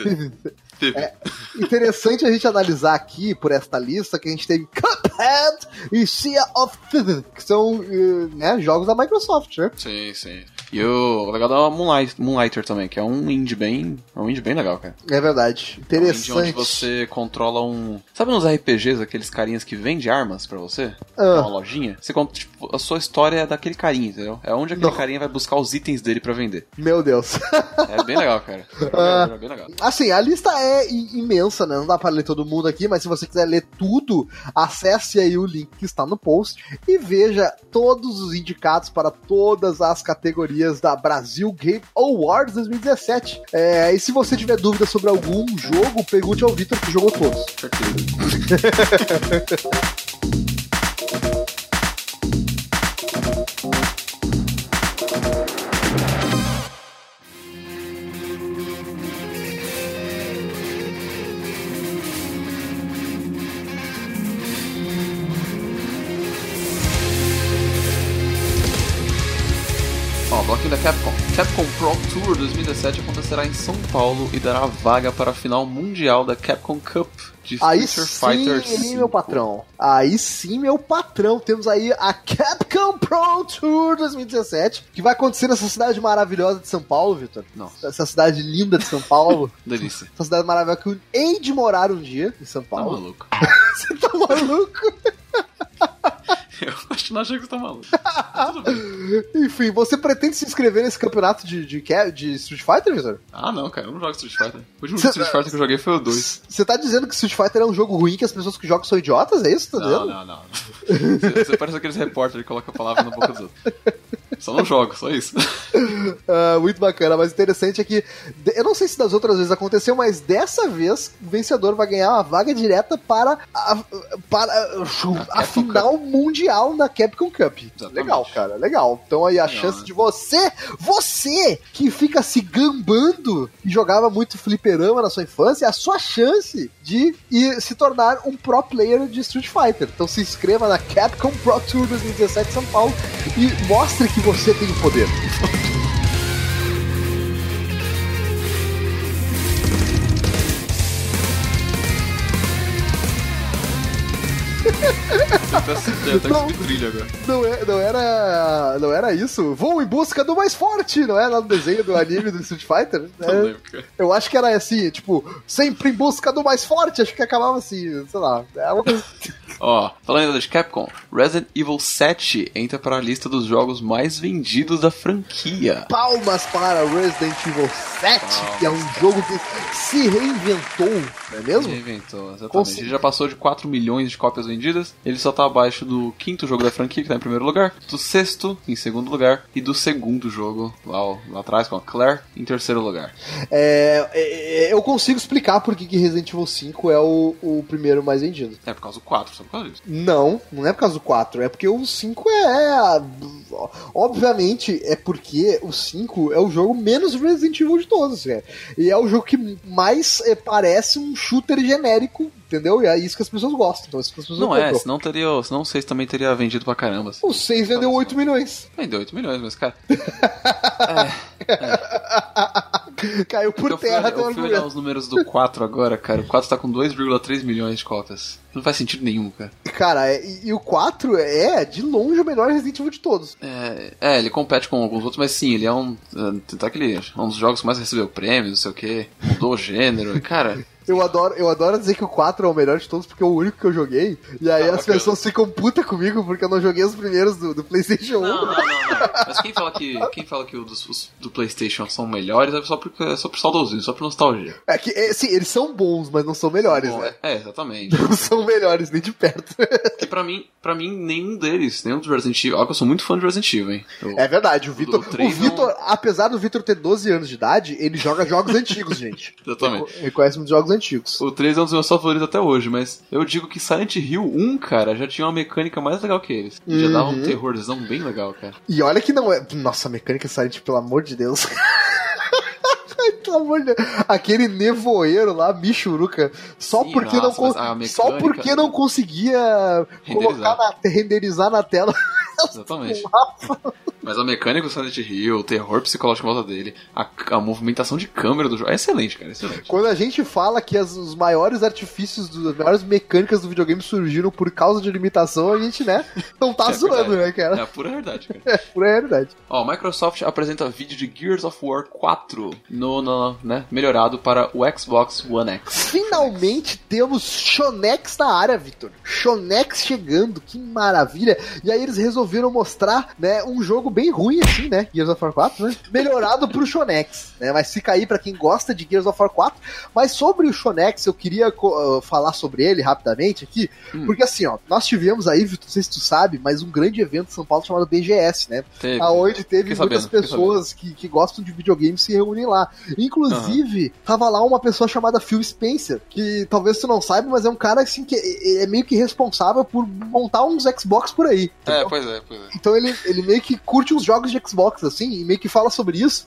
É interessante a gente analisar aqui, por esta lista, que a gente teve Cuphead e Sea of Thieves, que são eh, né, jogos da Microsoft, né? Sim, sim. E o legal da Moonlight, Moonlighter também, que é um indie bem. É um indie bem legal, cara. É verdade. É um indie onde Interessante. você controla um. Sabe nos RPGs, aqueles carinhas que vendem armas pra você? Ah. É uma lojinha? Você conta, tipo, a sua história é daquele carinha, entendeu? É onde aquele Não. carinha vai buscar os itens dele pra vender. Meu Deus. É bem legal, cara. (laughs) Ah. É bem legal. Assim, a lista é imensa, né? Não dá pra ler todo mundo aqui, mas se você quiser ler tudo, acesse aí o link que está no post e veja todos os indicados para todas as categorias da Brasil Game Awards 2017. É, e se você tiver dúvida sobre algum jogo, pergunte ao Vitor que jogou todos. Certeza. (laughs) Capcom. Pro Tour 2017 acontecerá em São Paulo e dará vaga para a final mundial da Capcom Cup de Aí sim, Fighter hein, 5. meu patrão. Aí sim, meu patrão. Temos aí a Capcom Pro Tour 2017, que vai acontecer nessa cidade maravilhosa de São Paulo, Vitor. Nossa, Essa cidade linda de São Paulo. (laughs) delícia. Essa cidade maravilhosa que eu hei de morar um dia em São Tá Paulo. maluco. (laughs) Você tá maluco? (laughs) Eu acho que você tá maluco. (laughs) Enfim, você pretende se inscrever nesse campeonato de, de, ca- de Street Fighter, Vitor? Ah, não, cara, eu não jogo Street Fighter. O último Cê- Street Fighter que eu joguei foi o 2. Você tá dizendo que Street Fighter é um jogo ruim que as pessoas que jogam são idiotas? É isso tá Não, não, não. Você, você parece aqueles repórteres que colocam a palavra na boca dos outros. Só não jogo, só isso. (laughs) Ah, muito bacana, mas interessante é que de- eu não sei se das outras vezes aconteceu, mas dessa vez o vencedor vai ganhar uma vaga direta para a, para a, a final mundial da Capcom Cup. Exatamente. Legal, cara, legal. Então aí a Legal, chance né? de você, você que fica se gambando e jogava muito fliperama na sua infância, é a sua chance de ir, se tornar um pro player de Street Fighter. Então se inscreva na Capcom Pro Tour 2017 São Paulo e mostre que você tem poder. (laughs) Até se até Não. trilha agora. Não, é, não era. Não era isso? Vou em busca do mais forte, não é? Lá no desenho do anime do Street Fighter? (laughs) Não É, lembro, cara. eu acho que era assim, tipo, sempre em busca do mais forte, acho que acabava assim, sei lá. É uma coisa... (laughs) Ó, falando ainda de Capcom, Resident Evil 7 entra para a lista dos jogos mais vendidos da franquia. Palmas para Resident Evil 7, que é um jogo que se reinventou, não é mesmo? Reinventou, exatamente. Ele já passou de 4 milhões de cópias vendidas. Ele só tá abaixo do quinto jogo da franquia, que tá em primeiro lugar, do sexto em segundo lugar, e do segundo jogo, lá, lá atrás, com a Claire, em terceiro lugar. É, é, é, eu consigo explicar por que Resident Evil 5 é o, o primeiro mais vendido. É por causa do 4, só por causa disso. Não, não é por causa do 4, é porque o 5 é. Obviamente, é porque o 5 é o jogo menos Resident Evil de todos, cara. E é o jogo que mais é, parece um shooter genérico, entendeu? E é isso que as pessoas gostam. Então, é isso que as pessoas Não é, senão teria. Senão o 6 também teria vendido pra caramba. assim. O 6 vendeu 8 milhões. Vendeu 8 milhões, mas, cara. (laughs) Caiu por eu fui, terra teu eu fui olhar os números do 4 agora, cara. O 4 tá com 2,3 milhões de cotas. Não faz sentido nenhum, cara. Cara, é- e, e o 4 é, de longe, o melhor Resident Evil de todos. É, é, ele compete com alguns outros, mas sim, ele é um. é, Tá aquele, é um dos jogos que mais recebeu prêmios, não sei o que. Mudou o gênero. e, Cara, Eu adoro, eu adoro dizer que o 4 é o melhor de todos porque é o único que eu joguei. E aí Ah, as bacana. pessoas ficam puta comigo porque eu não joguei os primeiros do, do PlayStation 1. Não, não, não, não. Mas quem fala que, quem fala que o dos, os do PlayStation são melhores é só, porque, é só por saudosismo, só por nostalgia. É que, é, sim, eles são bons, mas não são melhores, Bom, né? é, é, exatamente. Não são melhores, nem de perto. Porque pra mim, pra mim, nenhum deles, nenhum dos Resident Evil. Olha que eu sou muito fã de Resident Evil, hein? Eu- É verdade, o Vitor. O Vitor, apesar do Vitor ter 12 anos de idade, ele joga jogos antigos, gente. (laughs) Exatamente. Ele conhece muitos jogos antigos. O 3 é um dos meus favoritos até hoje, mas eu digo que Silent Hill 1, cara, já tinha uma mecânica mais legal que eles. E Já dava um terrorzão bem legal, cara. E olha que não é. Nossa, a mecânica Silent, pelo amor de Deus. Ai, (laughs) pelo amor de Deus. Aquele nevoeiro lá, Michuruca, só Sim, porque nossa, não mas a con- só mecânica- porque não conseguia Renderizar. colocar na, renderizar na tela. (laughs) Exatamente. Mas a mecânica do Silent Hill, o terror psicológico em volta dele, a, a movimentação de câmera do jogo. É excelente, cara, é excelente. Quando a gente fala que as- os maiores artifícios, do- as maiores mecânicas do videogame surgiram por causa de limitação, a gente, né, não tá (laughs) É zoando, verdade. né, cara? É pura verdade, cara. (laughs) É pura realidade. Ó, Microsoft apresenta vídeo de Gears of War 4 no, no, né, melhorado para o Xbox One X. Finalmente temos Shonex na área, Victor. Shonex chegando, que maravilha. E aí eles resolveram mostrar, né, um jogo bem ruim assim, né, Gears of War 4, né, melhorado pro Shonex, né, mas fica aí pra quem gosta de Gears of War 4. Mas sobre o Shonex, eu queria uh, falar sobre ele rapidamente aqui, porque assim, ó, nós tivemos aí, não sei se tu sabe, mas um grande evento em São Paulo chamado BGS, né, Teve. aonde teve Fiquei muitas sabendo, pessoas que, que gostam de videogames se reúnem lá. Inclusive, tava lá uma pessoa chamada Phil Spencer, que talvez tu não saiba, mas é um cara assim que é é meio que responsável por montar uns Xbox por aí. É, pois é, pois é. Então ele, ele meio que curte os jogos de Xbox, assim, e meio que fala sobre isso.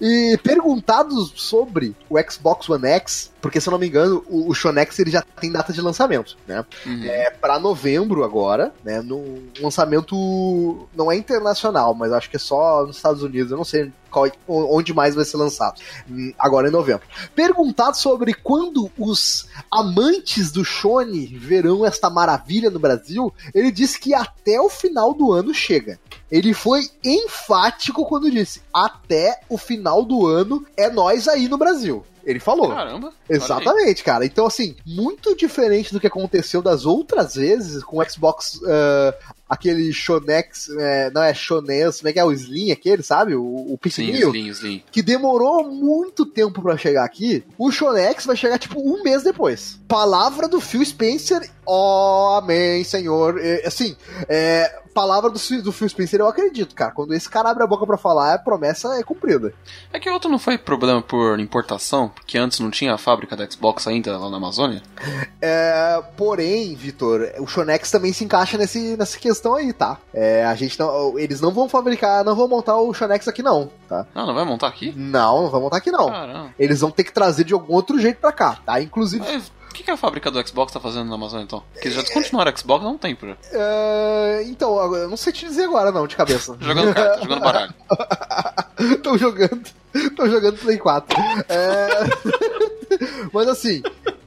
E perguntados sobre o Xbox One X, porque se eu não me engano, o, o Shonex ele já tem data de lançamento, né? Uhum. É pra novembro agora, né? No lançamento não é internacional, mas acho que é só nos Estados Unidos. Eu não sei qual, onde mais vai ser lançado. Hum, Agora em novembro. Perguntado sobre quando os amantes do Shone verão esta maravilha no Brasil, ele disse que até o final do ano chega. Ele foi enfático quando disse: até o final do ano é nós aí no Brasil. Ele falou. Caramba. Exatamente, cara. Então, assim, muito diferente do que aconteceu das outras vezes com o Xbox, ah, aquele Shonex, é, não é Shones, como é que é o Slim aquele, sabe? O, o Sim, pequenininho, Slim, Slim. que demorou muito tempo pra chegar aqui. O Shonex vai chegar, tipo, um mês depois. Palavra do Phil Spencer, ó, amém, senhor. É, assim, é, palavra do, do Phil Spencer eu acredito, cara. Quando esse cara abre a boca pra falar, a promessa é cumprida. É que o outro não foi problema por importação, porque antes não tinha a fábrica da Xbox ainda lá na Amazônia? É, porém, Vitor, o Shonex também se encaixa nesse, nessa questão aí, tá? É, a gente não, eles não vão fabricar, não vão montar o Shonex aqui não, tá? Ah, não vai montar aqui? Não, não vão montar aqui não. Caramba. Eles vão ter que trazer de algum outro jeito pra cá, tá? Inclusive, Mas o que, que a fábrica do Xbox tá fazendo na Amazônia então? Porque eles já descontinuaram o Xbox há um tempo já. é, então, eu não sei te dizer agora não, de cabeça. (laughs) Jogando carta, jogando baralho. (laughs) Estão jogando. Estão jogando Play 4. É... (laughs) Mas assim,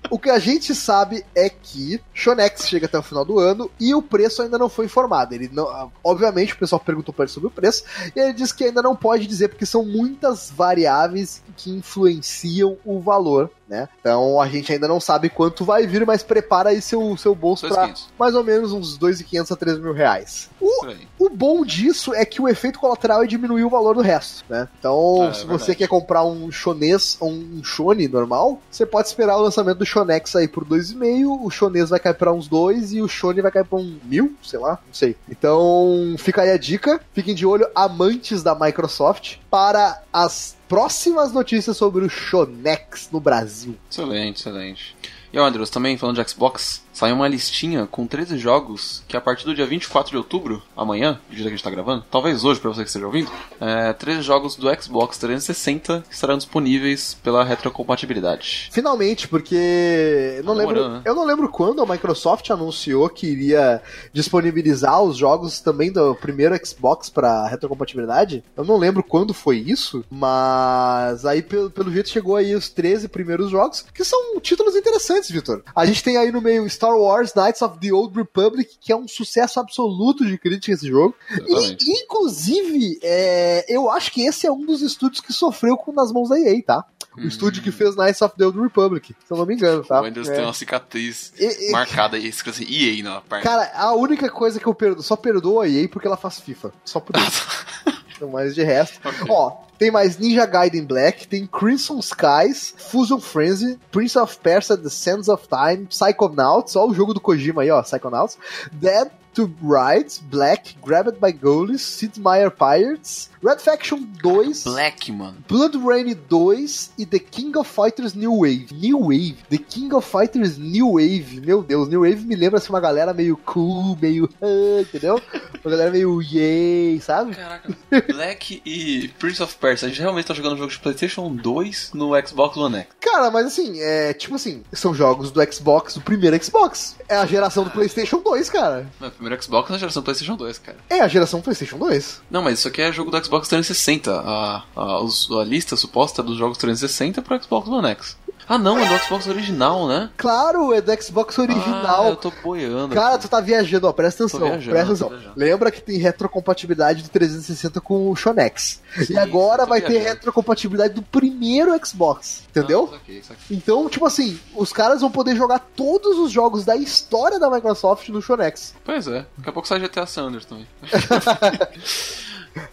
o que a gente sabe é que Shonex chega até o final do ano e o preço ainda não foi informado. Ele não, obviamente o pessoal perguntou para ele sobre o preço e ele disse que ainda não pode dizer porque são muitas variáveis que influenciam o valor, né? Então a gente ainda não sabe quanto vai vir, mas prepara aí seu, seu bolso para 2.500. mais ou menos uns 2.500 a 3 mil reais. O, o bom disso é que o efeito colateral é diminuir o valor do resto, né? Então, Ah, é se verdade. você quer comprar um Shones ou um Shone normal, você pode esperar o lançamento do Shonex aí por 2,5, o Shones vai cair pra uns 2 e o Shone vai cair pra um mil, sei lá, não sei. Então, fica aí a dica, fiquem de olho, amantes da Microsoft, para as próximas notícias sobre o Shonex no Brasil. Excelente, excelente. E ó, Andrews, também falando de Xbox, saiu uma listinha com 13 jogos que a partir do dia 24 de outubro, amanhã, o dia que a gente tá gravando, talvez hoje pra você que esteja ouvindo, é, 13 jogos do Xbox 360 que estarão disponíveis pela retrocompatibilidade. Finalmente, porque não Tá lembro, né? eu não lembro quando a Microsoft anunciou que iria disponibilizar os jogos também do primeiro Xbox para retrocompatibilidade. Eu não lembro quando foi isso, mas aí pelo, pelo jeito chegou aí os 13 primeiros jogos, que são títulos interessantes, Vitor. A gente tem aí no meio Star Wars Knights of the Old Republic, que é um sucesso absoluto de crítica esse jogo. Exatamente. E, inclusive, é, eu acho que esse é um dos estúdios que sofreu com nas mãos da EA, tá? O estúdio que fez Knights of the Old Republic, se eu não me engano, tá? O Windows É. tem uma cicatriz E- e- marcada aí, escrito assim, EA na parte. Cara, a única coisa que eu perdoo, só perdoo a EA porque ela faz FIFA. Só por isso. (laughs) Mas de resto. Ok. Ó, tem mais Ninja Gaiden Black, tem Crimson Skies, Fusion Frenzy, Prince of Persia, The Sands of Time, Psychonauts, ó o jogo do Kojima aí, ó, Psychonauts, Dead to Rights, Black, Grabbed by Goalies, Sid Meier Pirates, Red Faction 2, Black, mano. Blood Rain 2 e The King of Fighters New Wave. New Wave? The King of Fighters New Wave. Meu Deus, New Wave me lembra assim, uma galera meio cool, meio. (laughs) ah, entendeu? Uma galera meio yay, sabe? Caraca, (laughs) Black e Prince of Persia, a gente realmente tá jogando um jogo de PlayStation 2 no Xbox One X. Cara, mas assim, é tipo assim, são jogos do Xbox, do primeiro Xbox. É a geração do PlayStation 2, cara. Não, primeiro Xbox na geração PlayStation 2, cara. É a geração do PlayStation 2. Não, mas isso aqui é jogo do Xbox 360. A, a, a lista suposta dos jogos 360 pro Xbox One X. Ah, não, é do Xbox original, né? Claro, é do Xbox original. Ah, eu tô boiando. Cara, aqui. tu tá viajando, ó, presta atenção, viajando, presta atenção. Lembra que tem retrocompatibilidade do 360 com o Shonex. e agora vai ter viajando. retrocompatibilidade do primeiro Xbox, entendeu? Ah, saquei, saquei. Então, tipo assim, os caras vão poder jogar todos os jogos da história da Microsoft no Shonex. Pois é, daqui a pouco sai GTA Sanders também. (laughs)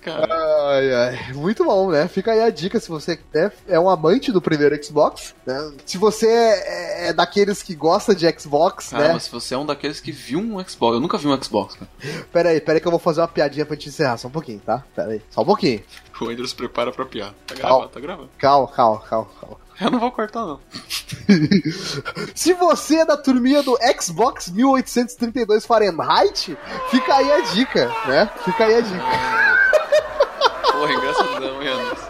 Ai, ai, muito bom, né? Fica aí a dica se você né, é um amante do primeiro Xbox, né? Se você é, é daqueles que gosta de Xbox, cara, né? mas se você é um daqueles que viu um Xbox, eu nunca vi um Xbox, cara. Pera aí, pera aí que eu vou fazer uma piadinha pra te encerrar, só um pouquinho, tá? Pera aí, só um pouquinho. O Andrew se prepara pra piar. Tá gravando, tá gravando. Calma, calma, calma, calma. Eu não vou cortar, não. (laughs) Se você é da turminha do Xbox 1832 Fahrenheit, fica aí a dica, né? Fica aí a dica. Porra, engraçadão, hein, Anderson?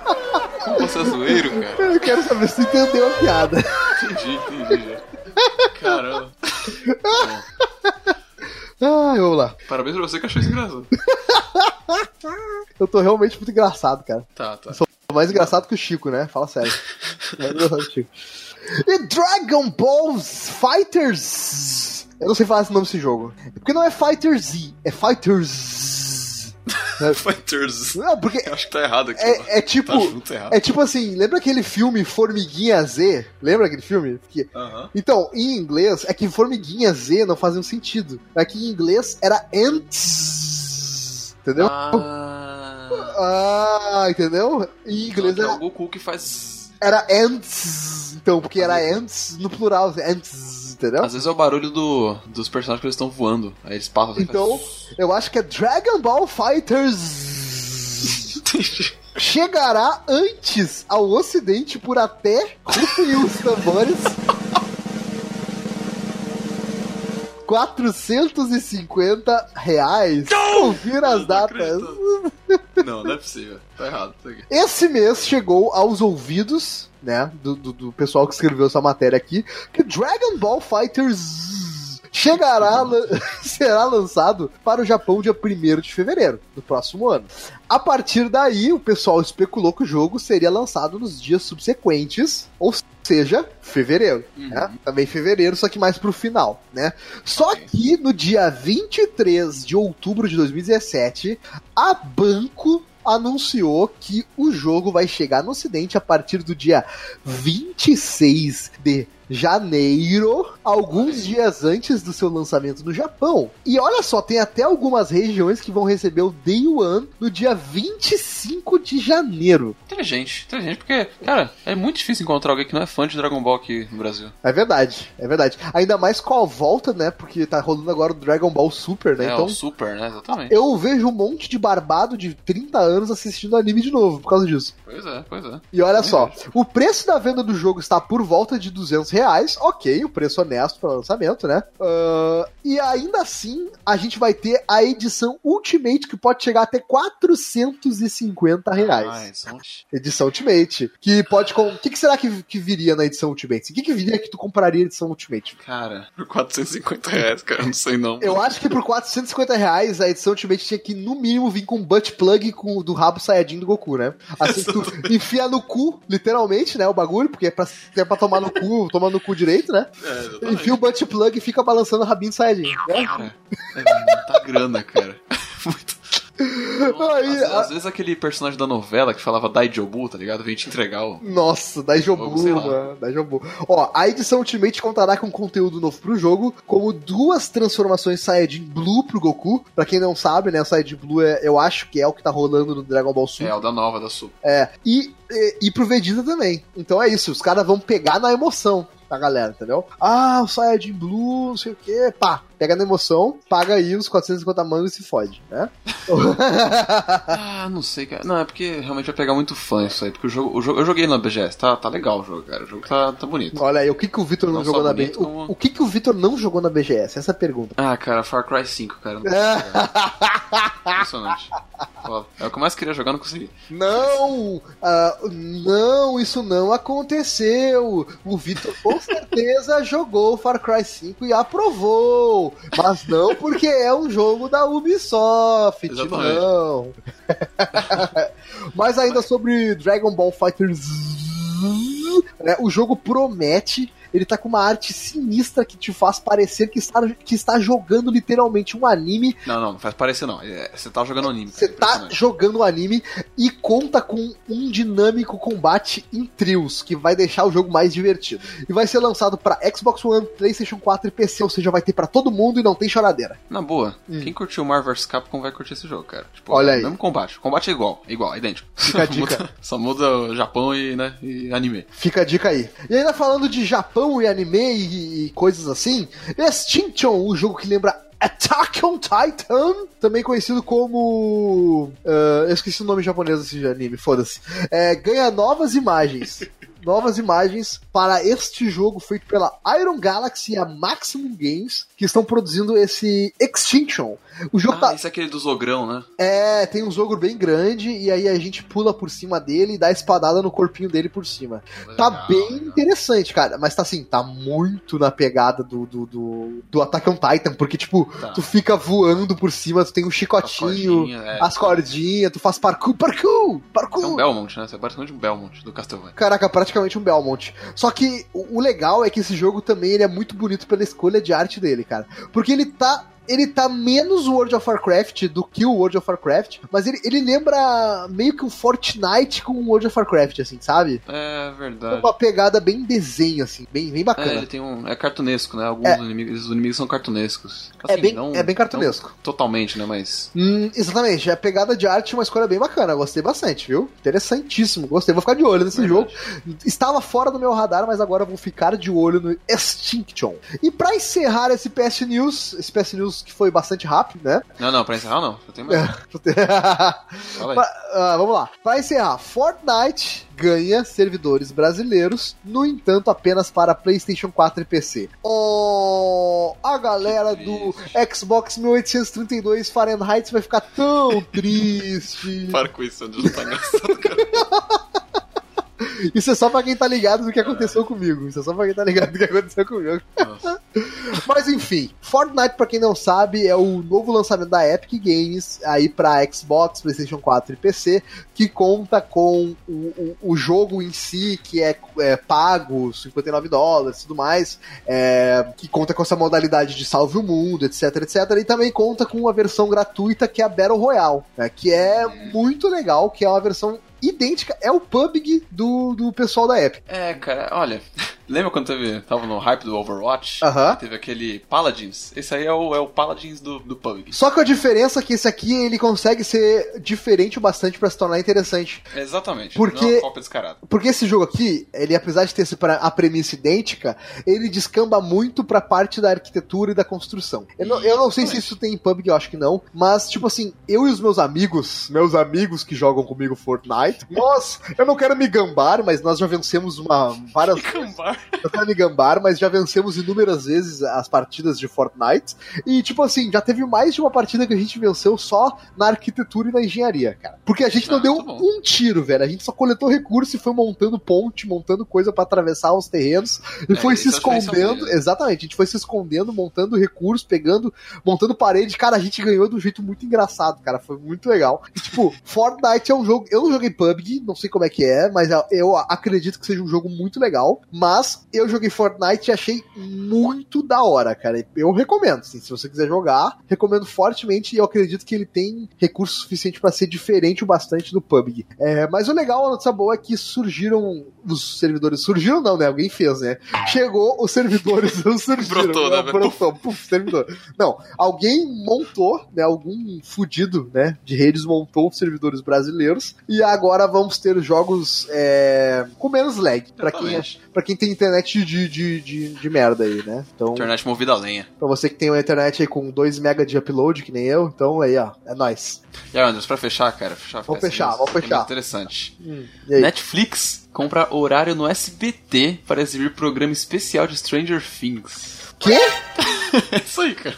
Como você é zoeiro, cara? Eu quero saber se entendeu a piada. Entendi, entendi já. Caramba. (laughs) Ai, vamos lá. Parabéns pra você que achou isso engraçado. (laughs) Eu tô realmente muito engraçado, cara. Tá, tá. Mais engraçado que o Chico, né? Fala sério. Mais engraçado que o Chico. E Dragon Ball Fighters. Eu não sei falar esse nome desse jogo. Porque não é Fighter Z, é Fighters. (laughs) Fighters. Não, porque Eu acho que tá errado aqui. é, é tipo. Tá errado. É tipo assim, lembra aquele filme Formiguinha Z? Lembra aquele filme? Que- Aham. Então, em inglês, é que Formiguinha Z não fazia um sentido. É que em inglês era Ants. Entendeu? Ah. Ah, entendeu? Em inglês é era, o Goku que faz. era Ants. Então, porque era Ants no plural, Ants, entendeu? Às vezes é o barulho do, dos personagens que eles estão voando. Aí eles passam assim, Então, eu acho que é Dragon Ball Fighters. Chegará antes ao ocidente por até rufem os tambores. (laughs) 450 reais. Confira as datas. Não, não é possível. Tá errado. Aqui. Esse mês chegou aos ouvidos, né, do, do, do pessoal que escreveu essa matéria aqui, que Dragon Ball Fighters chegará, (laughs) será lançado para o Japão dia 1 de fevereiro do próximo ano. A partir daí, o pessoal especulou que o jogo seria lançado nos dias subsequentes, ou seja, fevereiro. né? Também fevereiro, só que mais pro final, né? Só que no dia 23 de outubro de 2017, a Banco anunciou que o jogo vai chegar no ocidente a partir do dia 26 de janeiro, alguns dias antes do seu lançamento no Japão. E olha só, tem até algumas regiões que vão receber o Day One no dia 25 de janeiro. Inteligente, inteligente, porque, cara, é muito difícil encontrar alguém que não é fã de Dragon Ball aqui no Brasil. É verdade, é verdade. Ainda mais com a volta, né? Porque tá rolando agora o Dragon Ball Super, né? É, então o Super, né? Exatamente. eu vejo um monte de barbado de 30 anos assistindo anime de novo por causa disso. Pois é, pois é. E olha só, o preço da venda do jogo está por volta de 200 reais. Reais, ok, o preço honesto para lançamento, né? Ah, e ainda assim, a gente vai ter a edição Ultimate, que pode chegar até 450 reais. Ah, edição- Edição Ultimate. Que pode. com- O que, que será que, que viria na edição Ultimate? O que, que viria que tu compraria a edição Ultimate? Cara, por 450 reais, cara, não sei não. Eu acho que por 450 reais a edição Ultimate tinha que, no mínimo, vir com um butt plug com, do rabo Saiyajin do Goku, né? Assim que tu enfia no cu, literalmente, né? O bagulho, porque é pra, é pra tomar no cu, tomar no cu direito, né? É. Enfia o butt plug e fica balançando o rabinho Saiyajin. Né? Cara, é muita grana, cara. (laughs) Muito. Aí, às, a- às vezes aquele personagem da novela que falava Daijobu, tá ligado? Vem te entregar o. Nossa, da Jobu, Sei lá. mano. Da Jobu. Ó, a edição Ultimate contará com conteúdo novo pro jogo, como duas transformações Saiyajin Blue pro Goku. Pra quem não sabe, né, o Saiyajin Blue é, eu acho que é o que tá rolando no Dragon Ball Super. É, o da nova, da Super. É, e, e, e pro Vegeta também. Então é isso, os caras vão pegar na emoção da galera, entendeu? Ah, o Saiyajin Blue, não sei o que, pá, pega na emoção, paga aí os 450 mangos e se fode, né? (laughs) Ah, não sei, cara. Não, é porque realmente vai pegar muito fã isso aí. Porque o jogo, o jogo eu joguei na BGS, tá, tá legal o jogo, cara. O jogo tá, tá bonito. Olha aí, o que que o Vitor não, Não jogou na BGS? como- O, o que que o Vitor não jogou na BGS? Essa é a pergunta. Ah, cara, Far Cry 5, cara. Não consigo. (laughs) Impressionante. É o que eu mais queria jogar, não consegui. Não! ah, não, isso não aconteceu! O Vitor com certeza (laughs) jogou Far Cry 5 e aprovou! Mas não porque é um jogo da Ubisoft, Exatamente. não! (laughs) Mas ainda sobre Dragon Ball Fighter né, o jogo promete. Ele tá com uma arte sinistra que te faz parecer que está, que está jogando literalmente um anime Não, não, não faz parecer não. É, Você tá jogando anime. Você tá jogando o anime e conta com um dinâmico combate em trios, que vai deixar o jogo mais divertido. E vai ser lançado pra Xbox One, PlayStation 4 e PC, ou seja, vai ter pra todo mundo e não tem choradeira. Na boa, quem curtiu Marvel vs Capcom vai curtir esse jogo, cara. Tipo, Hum. Olha aí. mesmo combate. O combate é igual, é igual, é idêntico. Fica a (laughs) dica. Só muda o Japão e, né, e anime. Fica a dica aí. E ainda falando de Japão e anime e, e coisas assim, Extinction, o jogo que lembra Attack on Titan, também conhecido como. ah, eu esqueci o nome japonês desse anime, foda-se. É, ganha novas imagens. (laughs) Novas imagens para este jogo feito pela Iron Galaxy e a Maximum Games, que estão produzindo esse Extinction. O jogo Ah, tá, esse é aquele do Zogrão, né? é, tem um jogo bem grande e aí a gente pula por cima dele e dá espadada no corpinho dele por cima. Tá Legal, bem legal. interessante, cara. Mas tá assim, tá muito na pegada do, do, do, do Attack on Titan, porque, tipo, Tá. tu fica voando por cima, tu tem um chicotinho, cordinha, é. as cordinhas, tu faz parkour, parkour, É parkour. um Belmont, né? Você é basicamente um Belmont do Castlevania. Caraca, praticamente um Belmont. Só que o, o legal é que esse jogo também ele é muito bonito pela escolha de arte dele, cara. Porque ele tá. Ele tá menos World of Warcraft do que o World of Warcraft, mas ele, ele lembra meio que um Fortnite com o World of Warcraft, assim, sabe? É verdade. Uma pegada bem desenho, assim, bem, bem É, bacana. ele tem um. É cartunesco, né? Alguns É. inimigos, os inimigos são cartunescos. É bem- não- é bem cartunesco. totalmente, né? Mas. Hum, exatamente, a pegada de arte é uma escolha bem bacana, gostei bastante, viu? Interessantíssimo, gostei, vou ficar de olho nesse Verdade. jogo. Estava fora do meu radar, mas agora vou ficar de olho no Extinction. E pra encerrar esse PS News, esse PS News que foi bastante rápido, né? Não, não, pra encerrar não. Eu tenho mais. (laughs) Pra- ah, vamos lá. Pra encerrar, Fortnite ganha servidores brasileiros, no entanto, apenas para PlayStation 4 e PC. Oh, a galera do Xbox 1832 Fahrenheit vai ficar tão (laughs) triste. Para com isso, André, não tá engraçado, cara. (laughs) Isso é só pra quem tá ligado do que aconteceu comigo. Isso é só pra quem tá ligado do que aconteceu comigo. (laughs) Mas enfim, Fortnite, pra quem não sabe, é o novo lançamento da Epic Games aí pra Xbox, PlayStation 4 e PC, que conta com o, o, o jogo em si, que é, é pago, 59 dólares e tudo mais, é, que conta com essa modalidade de salve o mundo, etc, etc, e também conta com uma versão gratuita que é a Battle Royale, né, que é muito legal, que é uma versão idêntica, é o PUBG do, do pessoal da Epic. É, cara, olha. Lembra quando teve, tava no hype do Overwatch? Aham. Teve aquele Paladins. Esse aí é o, é o Paladins do, do PUBG. Só que a diferença é que esse aqui ele consegue ser diferente o bastante pra se tornar interessante. Exatamente. Porque- Não é cópia descarada. Porque esse jogo aqui, ele apesar de ter esse a premissa idêntica, ele descamba muito pra parte da arquitetura e da construção. Eu não, eu não sei se isso tem em PUBG, eu acho que não, mas tipo assim, eu e os meus amigos, meus amigos que jogam comigo Fortnite, nós, eu não quero me gambar, mas nós já vencemos uma várias (laughs) gambar. Tatame (laughs) Gambar, mas já vencemos inúmeras vezes as partidas de Fortnite. E, tipo assim, já teve mais de uma partida que a gente venceu só na arquitetura e na engenharia, cara. Porque a gente não Ah, deu tá um tiro, velho. A gente só coletou recurso e foi montando ponte, montando coisa pra atravessar os terrenos. E É, foi se é escondendo. Exatamente, a gente foi se escondendo, montando recurso, pegando, montando parede. Cara, a gente ganhou de um jeito muito engraçado, cara. Foi muito legal. E, tipo, (laughs) Fortnite é um jogo. Eu não joguei PUBG, não sei como é que é, mas eu acredito que seja um jogo muito legal. Mas eu joguei Fortnite e achei muito da hora, cara. Eu recomendo, assim, se você quiser jogar, recomendo fortemente e eu acredito que ele tem recurso suficiente pra ser diferente o bastante do PUBG. É, mas o legal, a notícia boa é que surgiram os servidores. Surgiram não, né? Alguém fez, né? Chegou os servidores, não (laughs) surgiram. Brotou, não, né? Brotou, puf, servidor. Não, alguém montou, né? Algum fudido, né? De redes montou os servidores brasileiros e agora vamos ter jogos é, com menos lag. Pra quem, pra quem tem internet de, de, de, de merda aí, né? Então, Internet movida a lenha. pra você que tem uma internet aí com 2 MB de upload, que nem eu, então aí, ó, é nóis. E aí, Andres, pra fechar, cara, fechar Vamos fechar, News, vamos é fechar. muito interessante. Aí? Netflix compra horário no SBT para exibir programa especial de Stranger Things. Quê? (laughs) É isso aí, cara.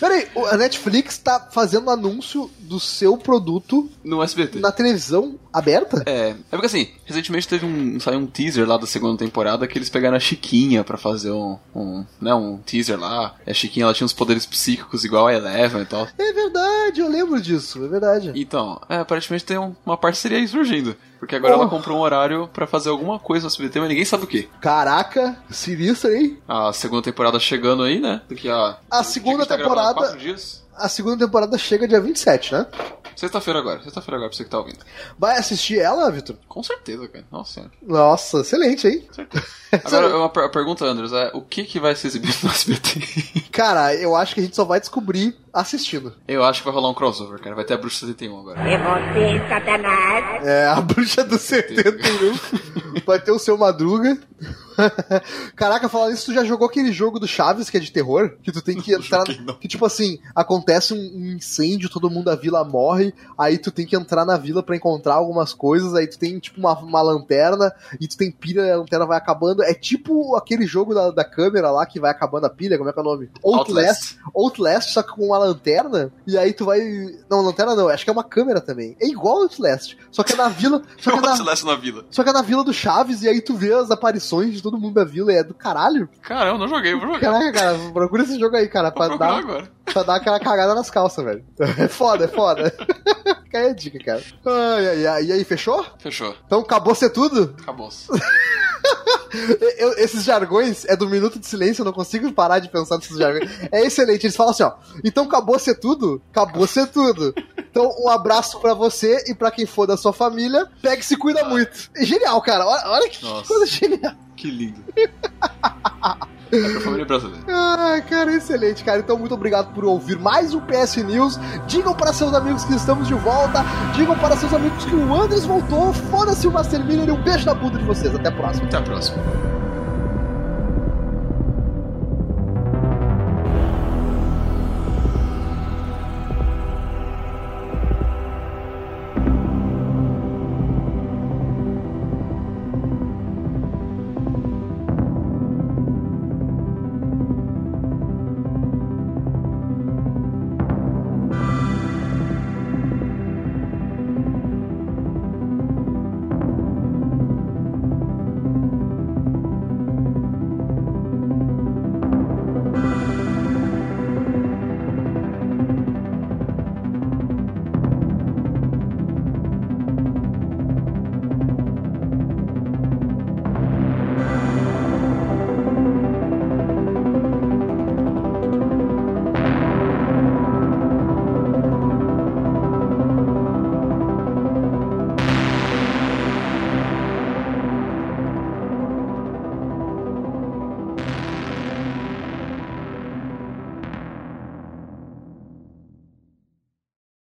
Peraí, a Netflix tá fazendo anúncio do seu produto No SBT. na televisão aberta? É, é porque assim, recentemente teve um, saiu um teaser lá da segunda temporada que eles pegaram a Chiquinha pra fazer um, um, né, um teaser lá. A Chiquinha ela tinha uns poderes psíquicos igual a Eleven e tal. É verdade, eu lembro disso, é verdade. Então, é, aparentemente tem um- uma parceria aí surgindo. Porque agora Oh. ela comprou um horário pra fazer alguma coisa no SBT, mas ninguém sabe o que. Caraca, sinistro, hein? A segunda temporada chegando aí, né? Daqui a. A segunda tá temporada- Quatro dias. A segunda temporada chega dia 27, né? Sexta-feira agora, sexta-feira agora, pra você que tá ouvindo. Vai assistir ela, Vitor? Com certeza, cara. Nossa. Nossa, excelente, hein? Certeza. Agora, (laughs) uma per- pergunta, Andres, é o que que vai ser exibido no SBT? Cara, eu acho que a gente só vai descobrir assistindo. Eu acho que vai rolar um crossover, cara. Vai ter a Bruxa 71 agora. É você, Satanás. É, a bruxa do 71. vai ter o seu Madruga. (laughs) Caraca, falando isso, tu já jogou aquele jogo do Chaves que é de terror? Que tu tem que (laughs) entrar. não. Que tipo assim, acontece um, incêndio, todo mundo da vila morre, aí tu tem que entrar na vila pra encontrar algumas coisas, aí tu tem tipo uma, uma lanterna e tu tem pilha e a lanterna vai acabando. É tipo aquele jogo da, da câmera lá que vai acabando a pilha, como é que é o nome? Outlast. Outlast, só que com uma lanterna, e aí tu vai. Não, lanterna não, acho que é uma câmera também. É igual Outlast, só que é na vila. (laughs) Só que é na, Celeste na vila. só que é na vila do Chaves, e aí tu vê as aparições de todo mundo da vila, e é do caralho. Caramba, eu não joguei, vou jogar. Caraca, cara, procura esse jogo aí, cara, pra dar, agora. pra dar aquela cagada nas calças, velho. (laughs) É foda, é foda. (laughs) Fica aí a dica, cara. Ai, ai, ai. E aí, fechou? Fechou. Então acabou ser tudo? Acabou. Eu- esses jargões é do minuto de silêncio, eu não consigo parar de pensar nesses jargões. É excelente, eles falam assim, ó. Então acabou ser tudo? Acabou ser tudo. Então um abraço pra você e pra quem for da sua família. Pega e se cuida muito. É genial, cara. Olha, olha que Nossa. coisa genial. Que lindo. (laughs) É pra família brasileira. Ai, cara, excelente, cara. Então, muito obrigado por ouvir mais um PS News. Digam para seus amigos que estamos de volta. Digam para seus amigos que o Andres voltou. Foda-se o Master Miller e um beijo na bunda de vocês. Até a próxima. Até a próxima.